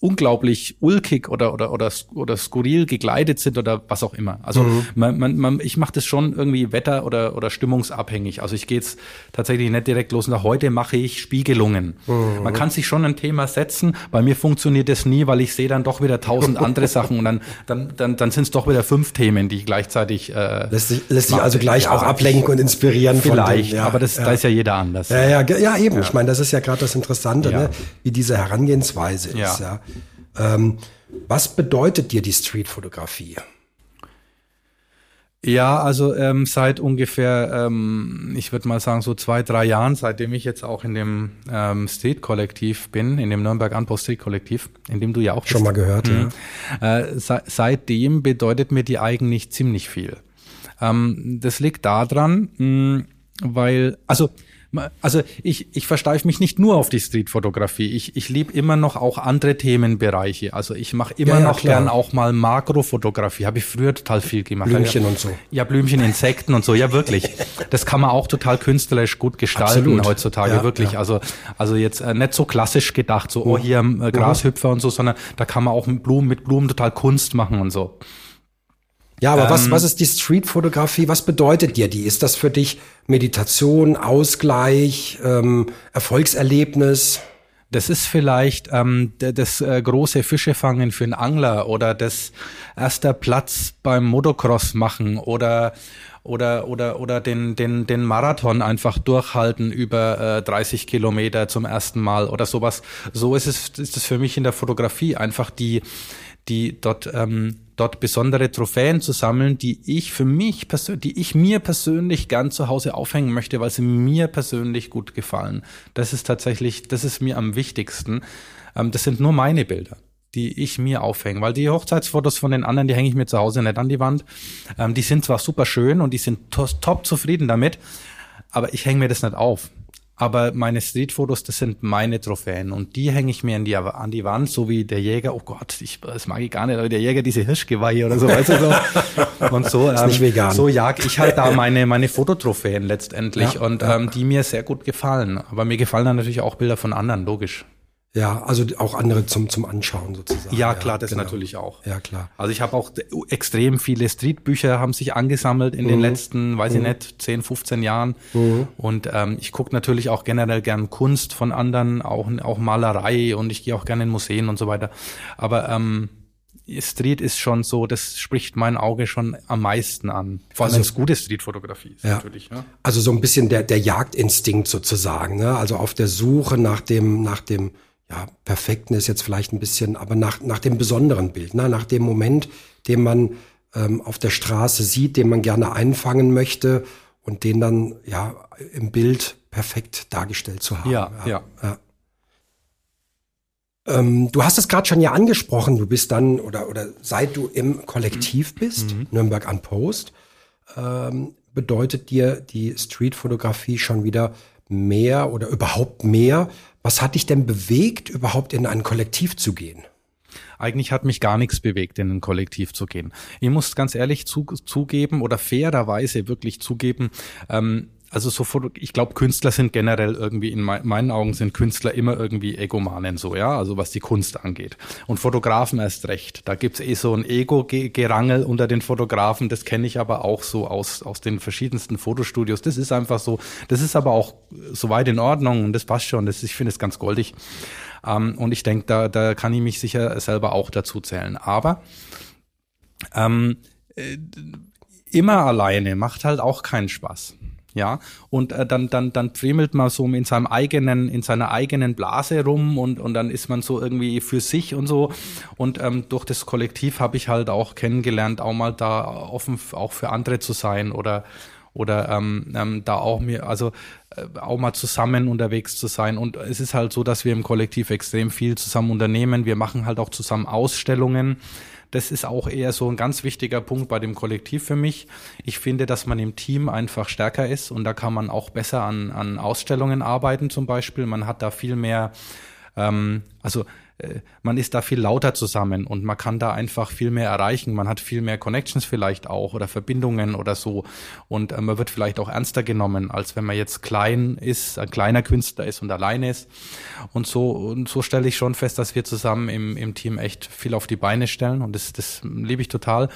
[SPEAKER 2] unglaublich ulkig oder oder oder oder skurril gekleidet sind oder was auch immer. Also mhm. man, man, man, ich mache das schon irgendwie wetter- oder oder stimmungsabhängig. Also ich gehe jetzt tatsächlich nicht direkt los und heute mache ich Spiegelungen. Mhm. Man kann sich schon ein Thema setzen. Bei mir funktioniert das nie, weil ich sehe dann doch wieder tausend andere Sachen und dann dann dann, dann sind es doch wieder fünf Themen, die ich gleichzeitig äh,
[SPEAKER 1] lässt sich lässt sich also gleich ja, auch ablenken und inspirieren.
[SPEAKER 2] Vielleicht, dem, ja, aber das ja. da ist ja jeder anders.
[SPEAKER 1] Ja ja ja eben. Ich meine, das ist ja gerade das Interessante, ne? wie diese Herangehensweise ist. Ja. Ähm, was bedeutet dir die Streetfotografie?
[SPEAKER 2] Ja, also ähm, seit ungefähr, ähm, ich würde mal sagen, so zwei, drei Jahren, seitdem ich jetzt auch in dem ähm, Street-Kollektiv bin, in dem Nürnberg Anbau Street-Kollektiv, in dem du ja auch
[SPEAKER 1] bist. Schon mal gehört, mhm.
[SPEAKER 2] ja. Äh, se seitdem bedeutet mir die eigentlich ziemlich viel. Ähm, das liegt daran, mh, weil, also also ich, ich versteife mich nicht nur auf die Streetfotografie. Ich, ich liebe immer noch auch andere Themenbereiche. Also ich mache immer ja, ja, noch klar. gern auch mal Makrofotografie. Habe ich früher total viel gemacht.
[SPEAKER 1] Blümchen ja, und so.
[SPEAKER 2] Ja, Blümchen, Insekten und so. Ja, wirklich. Das kann man auch total künstlerisch gut gestalten Absolut. heutzutage. wirklich. Also, also jetzt äh, nicht so klassisch gedacht, so, oh, hier äh, Grashüpfer mhm. und so, sondern da kann man auch mit Blumen, mit Blumen total Kunst machen und so.
[SPEAKER 1] Ja, aber ähm, was, was ist die Streetfotografie? Was bedeutet dir die? Ist das für dich Meditation, Ausgleich, ähm, Erfolgserlebnis?
[SPEAKER 2] Das ist vielleicht ähm, das äh, große Fischefangen für einen Angler oder das erster Platz beim Motocross machen oder oder oder oder den den den Marathon einfach durchhalten über äh, 30 Kilometer zum ersten Mal oder sowas. So ist es ist es für mich in der Fotografie einfach die die dort ähm, dort besondere Trophäen zu sammeln, die ich für mich persönlich, die ich mir persönlich gern zu Hause aufhängen möchte, weil sie mir persönlich gut gefallen. Das ist tatsächlich, das ist mir am wichtigsten. Ähm, das sind nur meine Bilder die ich mir aufhänge, weil die Hochzeitsfotos von den anderen, die hänge ich mir zu Hause nicht an die Wand. Ähm, die sind zwar super schön und die sind top zufrieden damit, aber ich hänge mir das nicht auf. Aber meine Streetfotos, das sind meine Trophäen und die hänge ich mir an die, an die Wand, so wie der Jäger, oh Gott, ich, das mag ich gar nicht, aber der Jäger diese Hirschgeweihe oder so, weißt du so. Und so, ähm, nicht vegan. so jag ich halt da meine, meine Fototrophäen letztendlich ja, und ja. Ähm, die mir sehr gut gefallen. Aber mir gefallen dann natürlich auch Bilder von anderen, logisch.
[SPEAKER 1] Ja, also auch andere zum, zum Anschauen sozusagen.
[SPEAKER 2] Ja, klar, das genau. natürlich auch.
[SPEAKER 1] Ja, klar.
[SPEAKER 2] Also ich habe auch extrem viele Streetbücher haben sich angesammelt in mhm. den letzten, weiß mhm. ich nicht, 10, 15 Jahren. Mhm. Und ähm, ich gucke natürlich auch generell gern Kunst von anderen, auch, auch Malerei und ich gehe auch gerne in Museen und so weiter. Aber ähm, Street ist schon so, das spricht mein Auge schon am meisten an. Vor allem, also, wenn es gute Streetfotografie ist
[SPEAKER 1] ja. natürlich. Ja. Also so ein bisschen der, der Jagdinstinkt sozusagen, ne? Also auf der Suche nach dem, nach dem ja, perfekten ist jetzt vielleicht ein bisschen, aber nach, nach dem besonderen Bild, ne? nach dem Moment, den man ähm, auf der Straße sieht, den man gerne einfangen möchte und den dann ja im Bild perfekt dargestellt zu haben.
[SPEAKER 2] Ja, ja. ja. ja.
[SPEAKER 1] Ähm, du hast es gerade schon ja angesprochen, du bist dann oder oder seit du im Kollektiv bist, mhm. Nürnberg an Post, ähm, bedeutet dir die Streetfotografie schon wieder mehr oder überhaupt mehr was hat dich denn bewegt, überhaupt in ein Kollektiv zu gehen?
[SPEAKER 2] Eigentlich hat mich gar nichts bewegt, in ein Kollektiv zu gehen. Ich muss ganz ehrlich zu, zugeben oder fairerweise wirklich zugeben, ähm, also so ich glaube, Künstler sind generell irgendwie, in meinen Augen sind Künstler immer irgendwie Egomanen so, ja, also was die Kunst angeht. Und Fotografen erst recht. Da gibt's eh so ein Ego-Gerangel unter den Fotografen, das kenne ich aber auch so aus, aus den verschiedensten Fotostudios. Das ist einfach so, das ist aber auch soweit in Ordnung und das passt schon. Das, ich finde es ganz goldig. Ähm, und ich denke, da, da kann ich mich sicher selber auch dazu zählen. Aber ähm, äh, immer alleine macht halt auch keinen Spaß ja und äh, dann dann dann friemelt man so in seinem eigenen in seiner eigenen Blase rum und und dann ist man so irgendwie für sich und so und ähm, durch das Kollektiv habe ich halt auch kennengelernt auch mal da offen auch für andere zu sein oder oder ähm, ähm, da auch mir, also äh, auch mal zusammen unterwegs zu sein. Und es ist halt so, dass wir im Kollektiv extrem viel zusammen unternehmen. Wir machen halt auch zusammen Ausstellungen. Das ist auch eher so ein ganz wichtiger Punkt bei dem Kollektiv für mich. Ich finde, dass man im Team einfach stärker ist und da kann man auch besser an, an Ausstellungen arbeiten zum Beispiel. Man hat da viel mehr, ähm, also man ist da viel lauter zusammen und man kann da einfach viel mehr erreichen. Man hat viel mehr Connections vielleicht auch oder Verbindungen oder so. Und äh, man wird vielleicht auch ernster genommen, als wenn man jetzt klein ist, ein kleiner Künstler ist und alleine ist. Und so, und so stelle ich schon fest, dass wir zusammen im, im Team echt viel auf die Beine stellen. Und das, das liebe ich total.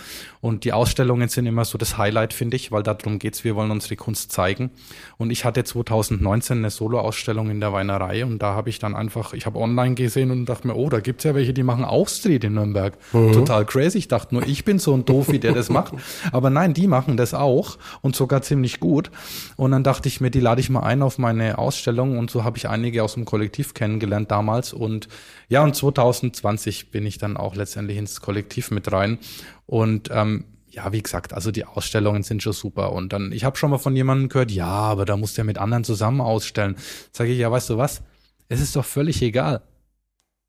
[SPEAKER 2] Und die Ausstellungen sind immer so das Highlight, finde ich, weil darum geht's. Wir wollen unsere Kunst zeigen. Und ich hatte 2019 eine Solo-Ausstellung in der Weinerei und da habe ich dann einfach, ich habe online gesehen und dachte mir, oh, da gibt's ja welche, die machen auch Street in Nürnberg. Mhm. Total crazy. Ich dachte nur, ich bin so ein Doofi, der das macht. Aber nein, die machen das auch und sogar ziemlich gut. Und dann dachte ich mir, die lade ich mal ein auf meine Ausstellung und so habe ich einige aus dem Kollektiv kennengelernt damals. Und ja, und 2020 bin ich dann auch letztendlich ins Kollektiv mit rein. Und ähm, ja, wie gesagt, also die Ausstellungen sind schon super. Und dann, ich habe schon mal von jemandem gehört, ja, aber da muss der mit anderen zusammen ausstellen. Sage ich, ja, weißt du was? Es ist doch völlig egal.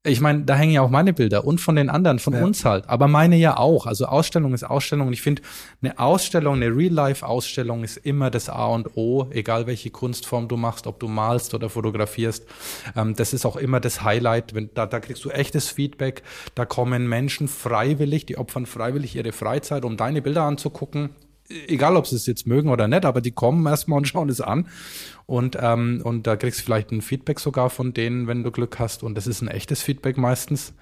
[SPEAKER 2] Ich meine, da hängen ja auch meine Bilder und von den anderen, von ja. uns halt. Aber meine ja auch. Also Ausstellung ist Ausstellung. Und ich finde, eine Ausstellung, eine Real-Life-Ausstellung ist immer das A und O, egal welche Kunstform du machst, ob du malst oder fotografierst. Ähm, das ist auch immer das Highlight. Wenn, da, da kriegst du echtes Feedback. Da kommen Menschen freiwillig, die opfern freiwillig ihre Freizeit, um deine Bilder anzugucken egal ob sie es jetzt mögen oder nicht, aber die kommen erstmal und schauen es an. Und, ähm, und da kriegst du vielleicht ein Feedback sogar von denen, wenn du Glück hast. Und das ist ein echtes Feedback meistens.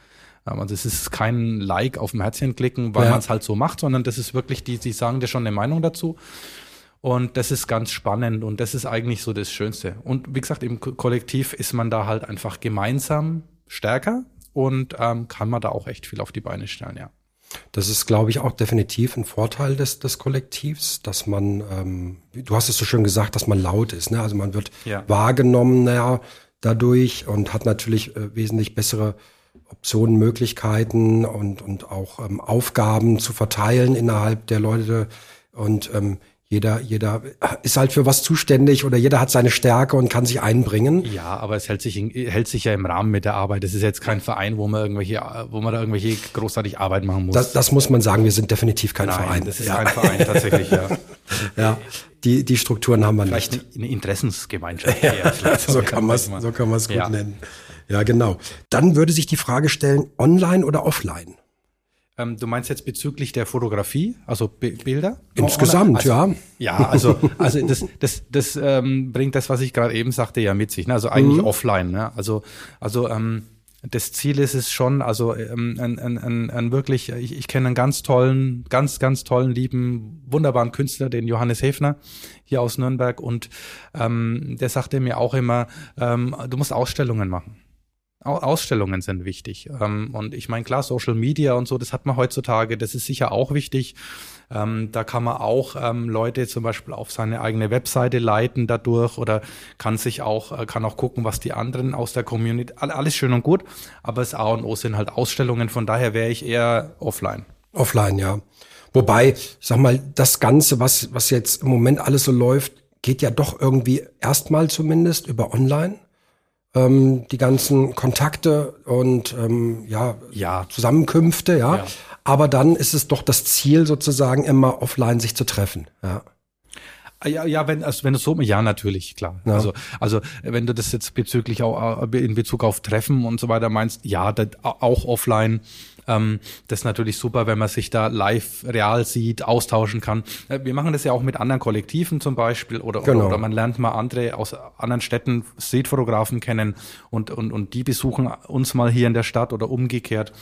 [SPEAKER 2] Ähm, also es ist kein Like auf dem Herzchen klicken, weil ja. man es halt so macht, sondern das ist wirklich, die, die sagen dir schon eine Meinung dazu. Und das ist ganz spannend und das ist eigentlich so das Schönste. Und wie gesagt, im Kollektiv ist man da halt einfach gemeinsam stärker und ähm, kann man da auch echt viel auf die Beine stellen, ja.
[SPEAKER 1] Das ist, glaube ich, auch definitiv ein Vorteil des, des Kollektivs, dass man, ähm, du hast es so schön gesagt, dass man laut ist. Ne? Also man wird ja. wahrgenommen dadurch und hat natürlich äh, wesentlich bessere Optionen, Möglichkeiten und, und auch ähm, Aufgaben zu verteilen innerhalb der Leute. Und ähm, jeder, jeder ist halt für was zuständig oder jeder hat seine Stärke und kann sich einbringen.
[SPEAKER 2] Ja, aber es hält sich, hält sich ja im Rahmen mit der Arbeit. Es ist jetzt kein Verein, wo man irgendwelche, wo man da irgendwelche großartig Arbeit machen muss.
[SPEAKER 1] Das, das muss man sagen. Wir sind definitiv kein Nein, Verein.
[SPEAKER 2] Das ist ja. kein Verein tatsächlich, ja.
[SPEAKER 1] ja, die, die Strukturen haben wir
[SPEAKER 2] Vielleicht
[SPEAKER 1] nicht.
[SPEAKER 2] Eine Interessensgemeinschaft.
[SPEAKER 1] ja, so kann man es, so kann man es gut ja. nennen. Ja, genau. Dann würde sich die Frage stellen, online oder offline?
[SPEAKER 2] Ähm, du meinst jetzt bezüglich der Fotografie, also B Bilder?
[SPEAKER 1] Insgesamt,
[SPEAKER 2] also,
[SPEAKER 1] ja.
[SPEAKER 2] Ja, also, also das, das, das ähm, bringt das, was ich gerade eben sagte, ja mit sich. Ne? Also eigentlich mhm. offline. Ne? Also, also ähm, das Ziel ist es schon, also ähm, ein, ein, ein, ein wirklich, ich, ich kenne einen ganz tollen, ganz, ganz tollen, lieben, wunderbaren Künstler, den Johannes Hefner hier aus Nürnberg. Und ähm, der sagte mir auch immer, ähm, du musst Ausstellungen machen. Ausstellungen sind wichtig. Ähm, und ich meine, klar, Social Media und so, das hat man heutzutage, das ist sicher auch wichtig. Ähm, da kann man auch ähm, Leute zum Beispiel auf seine eigene Webseite leiten dadurch oder kann sich auch, äh, kann auch gucken, was die anderen aus der Community, alles schön und gut, aber das A und O sind halt Ausstellungen, von daher wäre ich eher offline.
[SPEAKER 1] Offline, ja. Wobei, sag mal, das Ganze, was, was jetzt im Moment alles so läuft, geht ja doch irgendwie erstmal zumindest über online ähm, die ganzen Kontakte und ähm, ja, ja. Zusammenkünfte, ja. ja. Aber dann ist es doch das Ziel sozusagen immer offline sich zu treffen, ja.
[SPEAKER 2] Ah, ja, ja, wenn, also wenn du so, ja, natürlich, klar. Ja. Also, also, wenn du das jetzt bezüglich auch, äh, in Bezug auf Treffen und so weiter meinst, ja, das, auch offline. Ähm, das ist natürlich super, wenn man sich da live real sieht, austauschen kann. Äh, wir machen das ja auch mit anderen Kollektiven zum Beispiel oder, genau. oder man lernt mal andere aus anderen Städten Streetfotografen kennen und, und, und die besuchen uns mal hier in der Stadt oder umgekehrt.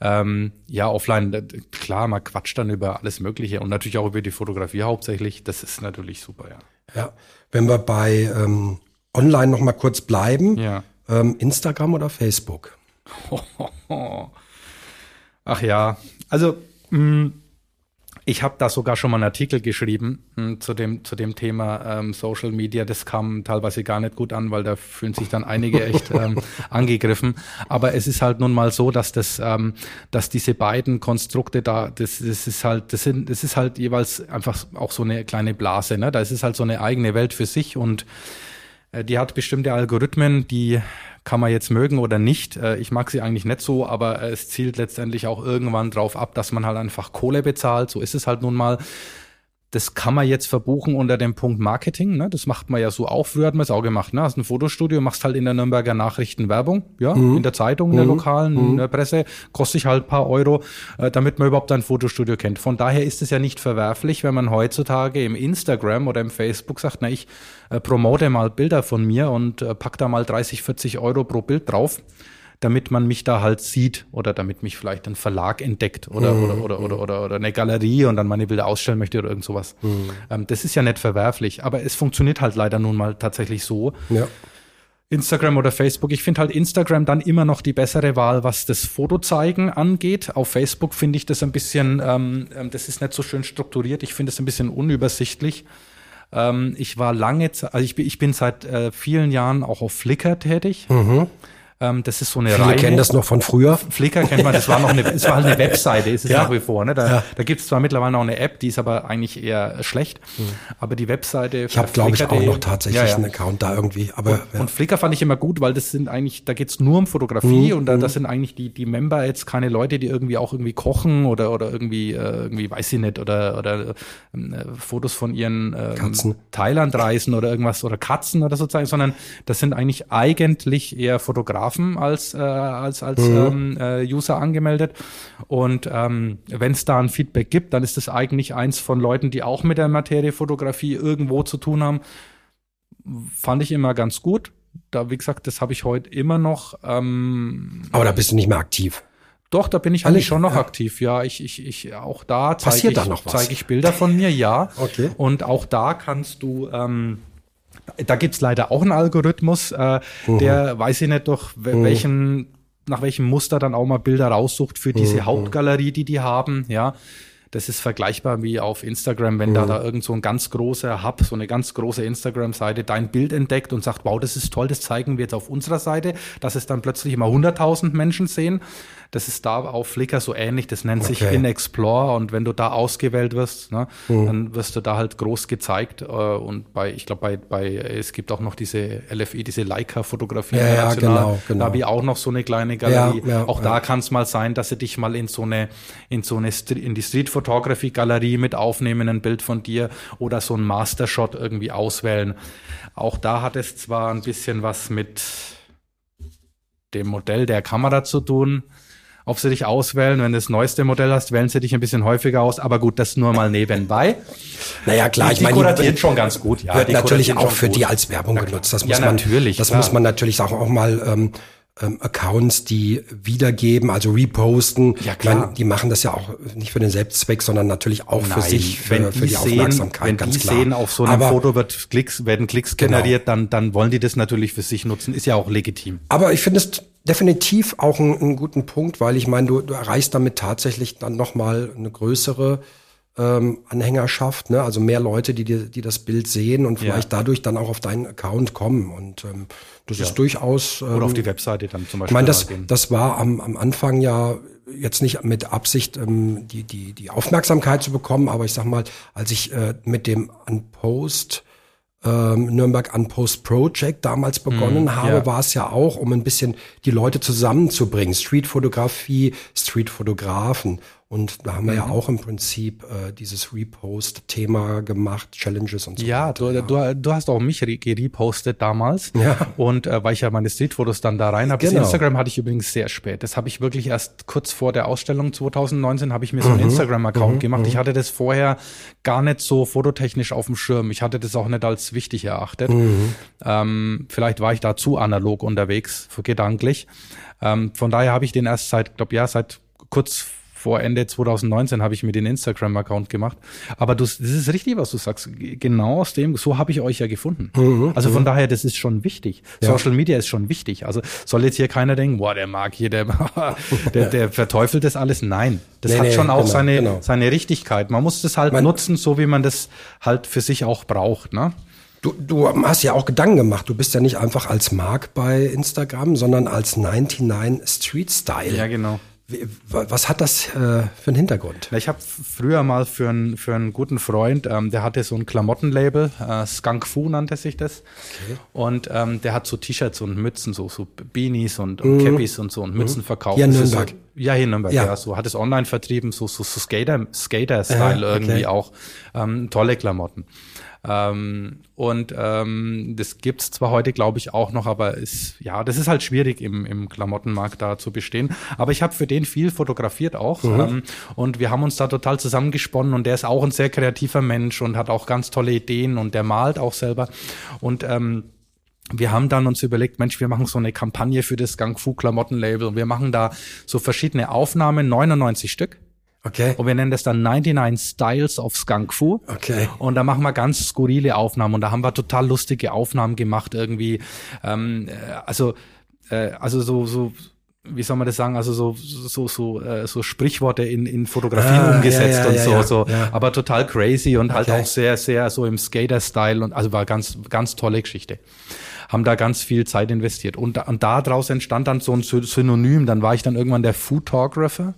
[SPEAKER 2] Ähm, ja, offline, klar, man quatscht dann über alles Mögliche und natürlich auch über die Fotografie hauptsächlich. Das ist natürlich super, ja.
[SPEAKER 1] Ja, wenn wir bei ähm, online noch mal kurz bleiben, ja. ähm, Instagram oder Facebook?
[SPEAKER 2] Ach ja, also mh, mm, Ich habe da sogar schon mal einen Artikel geschrieben mh, hm, zu dem zu dem Thema ähm, Social Media. Das kam teilweise gar nicht gut an, weil da fühlen sich dann einige echt ähm, angegriffen. Aber es ist halt nun mal so, dass das, ähm, dass diese beiden Konstrukte da, das, das ist halt, das sind, das ist halt jeweils einfach auch so eine kleine Blase. Ne? Da ist es halt so eine eigene Welt für sich und äh, die hat bestimmte Algorithmen, die kann man jetzt mögen oder nicht. Äh, ich mag sie eigentlich nicht so, aber es zielt letztendlich auch irgendwann drauf ab, dass man halt einfach Kohle bezahlt. So ist es halt nun mal. Das kann man jetzt verbuchen unter dem Punkt Marketing. Ne? Das macht man ja so auch. Früher hat man es auch gemacht. Ne? Hast ein Fotostudio, machst halt in der Nürnberger Nachrichten Werbung, ja, mhm. in der Zeitung, in der mhm. lokalen, mhm. in der Presse, kostet sich halt paar Euro, äh, damit man überhaupt ein Fotostudio kennt. Von daher ist es ja nicht verwerflich, wenn man heutzutage im Instagram oder im Facebook sagt, na, ich äh, promote mal Bilder von mir und äh, pack da mal 30, 40 Euro pro Bild drauf damit man mich da halt sieht oder damit mich vielleicht ein Verlag entdeckt oder, mhm. oder, oder, oder, oder, oder eine Galerie und dann meine Bilder ausstellen möchte oder irgend sowas. Mhm. Ähm, das ist ja nicht verwerflich, aber es funktioniert halt leider nun mal tatsächlich so. Ja. Instagram oder Facebook. Ich finde halt Instagram dann immer noch die bessere Wahl, was das Fotozeigen angeht. Auf Facebook finde ich das ein bisschen, ähm, ähm das ist nicht so schön strukturiert. Ich finde es ein bisschen unübersichtlich. Ähm, ich war lange, also ich bin, ich bin seit äh, vielen Jahren auch auf Flickr tätig. Mhm. Ähm, das ist so eine
[SPEAKER 1] Viele
[SPEAKER 2] Reihe.
[SPEAKER 1] kennen das noch von früher.
[SPEAKER 2] Flickr kennt man, das war noch eine, es war halt eine Webseite, ist es ja. nach wie vor. Ne? Da, ja. da gibt es zwar mittlerweile noch eine App, die ist aber eigentlich eher schlecht. Hm. Aber die Webseite.
[SPEAKER 1] Ich habe, glaube ich, auch noch tatsächlich ja, einen Account da irgendwie. Aber,
[SPEAKER 2] und, und, Flickr fand ich immer gut, weil das sind eigentlich, da geht's nur um Fotografie mhm. und da, das sind eigentlich die, die Member jetzt keine Leute, die irgendwie auch irgendwie kochen oder, oder irgendwie, äh, irgendwie, weiß ich nicht, oder, oder ähm, äh, Fotos von ihren äh, Katzen. Thailand-Reisen oder irgendwas oder Katzen oder sozusagen, sondern das sind eigentlich eigentlich eher Fotografen als äh, als, als mhm. ähm, äh, User angemeldet. Und ähm, wenn es da ein Feedback gibt, dann ist das eigentlich eins von Leuten, die auch mit der Materie Fotografie irgendwo zu tun haben. Fand ich immer ganz gut. Da, wie gesagt, das habe ich heute immer noch. Ähm,
[SPEAKER 1] Aber da bist du nicht mehr aktiv.
[SPEAKER 2] Doch, da bin ich eigentlich schon noch ja. aktiv. Ja, ich, ich, ich auch da zeige ich, zeig ich Bilder von mir, ja. Okay. Und auch da kannst du ähm, da gibt's leider auch einen Algorithmus, äh, mhm. der weiß ich nicht doch, mhm. welchen, nach welchem Muster dann auch mal Bilder raussucht für diese mhm. Hauptgalerie, die die haben, ja. Das ist vergleichbar wie auf Instagram, wenn mhm. da da irgend so ein ganz großer Hub, so eine ganz große Instagram-Seite dein Bild entdeckt und sagt, wow, das ist toll, das zeigen wir jetzt auf unserer Seite, dass es dann plötzlich immer 100.000 Menschen sehen. Das ist da auf Flickr so ähnlich. Das nennt okay. sich In Explore. Und wenn du da ausgewählt wirst, ne, mhm. dann wirst du da halt groß gezeigt. Äh, und bei, ich glaube, bei, bei, es gibt auch noch diese LFI, diese Leica-Fotografie.
[SPEAKER 1] Ja, ja, genau, genau.
[SPEAKER 2] Da habe ich auch noch so eine kleine Galerie. Ja, ja, auch da kann es mal sein, dass sie dich mal in so eine, in so eine, in die Street Photography Galerie mit aufnehmen, ein Bild von dir oder so ein Mastershot irgendwie auswählen. Auch da hat es zwar ein bisschen was mit dem Modell der Kamera zu tun ob sie dich auswählen. Wenn du das neueste Modell hast, wählen sie dich ein bisschen häufiger aus. Aber gut, das nur mal nebenbei.
[SPEAKER 1] Naja, klar, die,
[SPEAKER 2] ich meine, die kuratiert schon ganz gut.
[SPEAKER 1] Ja, wird natürlich auch für gut. die als Werbung genutzt. Das muss ja, man, natürlich. Das klar. muss man natürlich auch, auch mal ähm, ähm, Accounts, die wiedergeben, also reposten. Ja, klar. Meine, die machen das ja auch nicht für den Selbstzweck, sondern natürlich auch Nein, für sich, für,
[SPEAKER 2] wenn
[SPEAKER 1] für die,
[SPEAKER 2] die Aufmerksamkeit. Wenn ganz die klar. sehen, auf so einem aber, Foto wird Klicks, werden Klicks genau. generiert, dann, dann wollen die das natürlich für sich nutzen. Ist ja auch legitim.
[SPEAKER 1] Aber ich finde es definitiv auch einen, einen guten Punkt, weil ich meine, du, du erreichst damit tatsächlich dann nochmal eine größere ähm, Anhängerschaft, ne? also mehr Leute, die, die, die das Bild sehen und vielleicht ja. dadurch dann auch auf deinen Account kommen. Und ähm, das ja. ist durchaus.
[SPEAKER 2] Ähm, Oder auf die Webseite dann zum Beispiel.
[SPEAKER 1] Ich meine, das, das war am, am Anfang ja jetzt nicht mit Absicht ähm, die, die, die Aufmerksamkeit zu bekommen, aber ich sag mal, als ich äh, mit dem Unpost ähm, Nürnberg Unpost Project damals begonnen mm, habe, ja. war es ja auch, um ein bisschen die Leute zusammenzubringen. Streetfotografie, Streetfotografen. Und da haben wir mhm. ja auch im Prinzip äh, dieses Repost-Thema gemacht, Challenges und so
[SPEAKER 2] ja, weiter. Du, ja, du, du hast auch mich gerepostet damals. Ja. Und äh, weil ich ja meine Streetfotos dann da rein habe. Genau. Das Instagram hatte ich übrigens sehr spät. Das habe ich wirklich erst kurz vor der Ausstellung 2019 habe ich mir so einen mhm. Instagram-Account mhm. gemacht. Ich mhm. hatte das vorher gar nicht so fototechnisch auf dem Schirm. Ich hatte das auch nicht als wichtig erachtet. Mhm. Ähm, vielleicht war ich da zu analog unterwegs, gedanklich. Ähm, von daher habe ich den erst seit, glaube ja, seit kurz vor Ende 2019 habe ich mir den Instagram-Account gemacht. Aber du, das ist richtig, was du sagst. Genau aus dem, so habe ich euch ja gefunden. Mhm, also von mhm. daher, das ist schon wichtig. Ja. Social Media ist schon wichtig. Also soll jetzt hier keiner denken, boah, der mag hier, der, der, der verteufelt das alles. Nein, das nee, hat nee, schon auch genau, seine, genau. seine Richtigkeit. Man muss das halt man, nutzen, so wie man das halt für sich auch braucht. Ne?
[SPEAKER 1] Du, du hast ja auch Gedanken gemacht. Du bist ja nicht einfach als Mark bei Instagram, sondern als 99 Street Style.
[SPEAKER 2] Ja, genau.
[SPEAKER 1] Was hat das äh, für einen Hintergrund?
[SPEAKER 2] Ich habe früher mal für, einen für einen guten Freund, ähm, der hatte so ein Klamottenlabel, äh, Skunk Fu nannte sich das. Okay. Und ähm, der hat so T-Shirts und Mützen, so, so Beanies und, und mhm. Cappies und so und Mützen mhm. verkauft.
[SPEAKER 1] Hier in Nürnberg.
[SPEAKER 2] So, ja, hier in Nürnberg, ja. ja. So hat es online vertrieben, so, so, so Skater, Skater-Style ja, okay. irgendwie auch. Ähm, tolle Klamotten. Ähm, und ähm, das gibt's zwar heute, glaube ich, auch noch, aber ist, ja, das ist halt schwierig im, im Klamottenmarkt da zu bestehen. Aber ich habe für den viel fotografiert auch. Mhm. Ähm, und wir haben uns da total zusammengesponnen und der ist auch ein sehr kreativer Mensch und hat auch ganz tolle Ideen und der malt auch selber. Und ähm, wir haben dann uns überlegt, Mensch, wir machen so eine Kampagne für das Gang Fu Klamottenlabel und wir machen da so verschiedene Aufnahmen, 99 Stück.
[SPEAKER 1] Okay.
[SPEAKER 2] Und wir nennen das dann 99 Styles of Skunk Fu.
[SPEAKER 1] Okay.
[SPEAKER 2] Und da machen wir ganz skurrile Aufnahmen und da haben wir total lustige Aufnahmen gemacht irgendwie. Ähm, äh, also äh, also so so wie soll man das sagen, also so so so äh, so Sprichworte in in Fotografien ah, umgesetzt ja, ja, und so ja, so, aber total crazy und halt okay. halt auch sehr sehr so im Skater Style und also war ganz ganz tolle Geschichte haben da ganz viel Zeit investiert. Und, und daraus entstand dann so ein Synonym. Dann war ich dann irgendwann der Foodtographer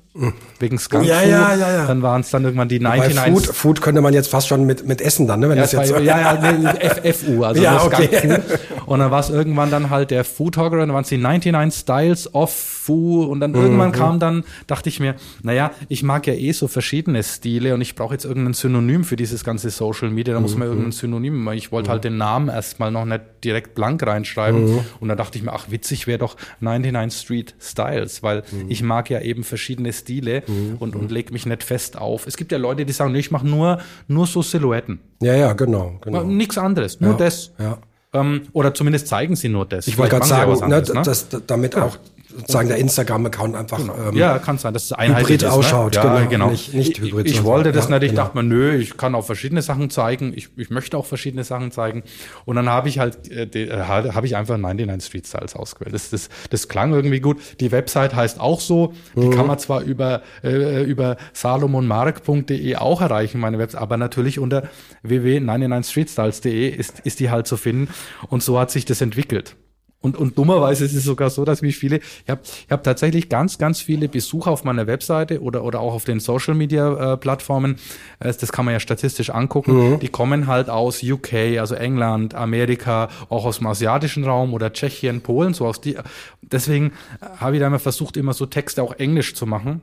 [SPEAKER 2] wegen Skunk
[SPEAKER 1] ja, ja, ja, ja.
[SPEAKER 2] Dann waren es dann irgendwann die 99.
[SPEAKER 1] Food, Food könnte man jetzt fast schon mit, mit Essen dann, ne?
[SPEAKER 2] Wenn ja, das jetzt war, ja, ja, nee, FU, also
[SPEAKER 1] ja, okay.
[SPEAKER 2] Und dann war es irgendwann dann halt der Foodtographer, dann waren es die 99 Styles of Fu und dann mhm. irgendwann kam dann, dachte ich mir, naja, ich mag ja eh so verschiedene Stile und ich brauche jetzt irgendein Synonym für dieses ganze Social Media, da muss man mhm. irgendein Synonym, ich wollte halt mhm. den Namen erstmal noch nicht direkt blank reinschreiben mhm. und dann dachte ich mir, ach witzig wäre doch 99 Street Styles, weil mhm. ich mag ja eben verschiedene Stile mhm. und, und leg mich nicht fest auf. Es gibt ja Leute, die sagen, nee, ich mache nur, nur so Silhouetten.
[SPEAKER 1] Ja, ja, genau. genau.
[SPEAKER 2] Nichts anderes, nur
[SPEAKER 1] ja,
[SPEAKER 2] das.
[SPEAKER 1] Ja.
[SPEAKER 2] Ähm, oder zumindest zeigen sie nur das.
[SPEAKER 1] Ich wollte gerade sagen, ne, ne? dass damit ja. auch sozusagen der Instagram-Account einfach
[SPEAKER 2] genau. ähm, ja kann sein, dass es
[SPEAKER 1] hybrid ist, ne? ausschaut.
[SPEAKER 2] Ne? Ja, genau. genau.
[SPEAKER 1] Nicht, nicht
[SPEAKER 2] hybrid. Ich, ich wollte das ja, nicht. Ich genau. dachte mir, nö, ich kann auch verschiedene Sachen zeigen. Ich, ich möchte auch verschiedene Sachen zeigen. Und dann habe ich halt, äh, äh habe ich einfach 99 Street Styles ausgewählt. Das, das, das klang irgendwie gut. Die Website heißt auch so. Die mhm. kann man zwar über äh, über salomonmark.de auch erreichen, meine Website, aber natürlich unter www.99streetstyles.de ist ist die halt zu finden. Und so hat sich das entwickelt. Und, und dummerweise ist es sogar so, dass mich viele, ich habe ich hab tatsächlich ganz, ganz viele Besucher auf meiner Webseite oder, oder auch auf den Social Media äh, Plattformen, äh, das kann man ja statistisch angucken, mhm. die kommen halt aus UK, also England, Amerika, auch aus dem asiatischen Raum oder Tschechien, Polen, so aus die. Deswegen habe ich da immer versucht, immer so Texte auch Englisch zu machen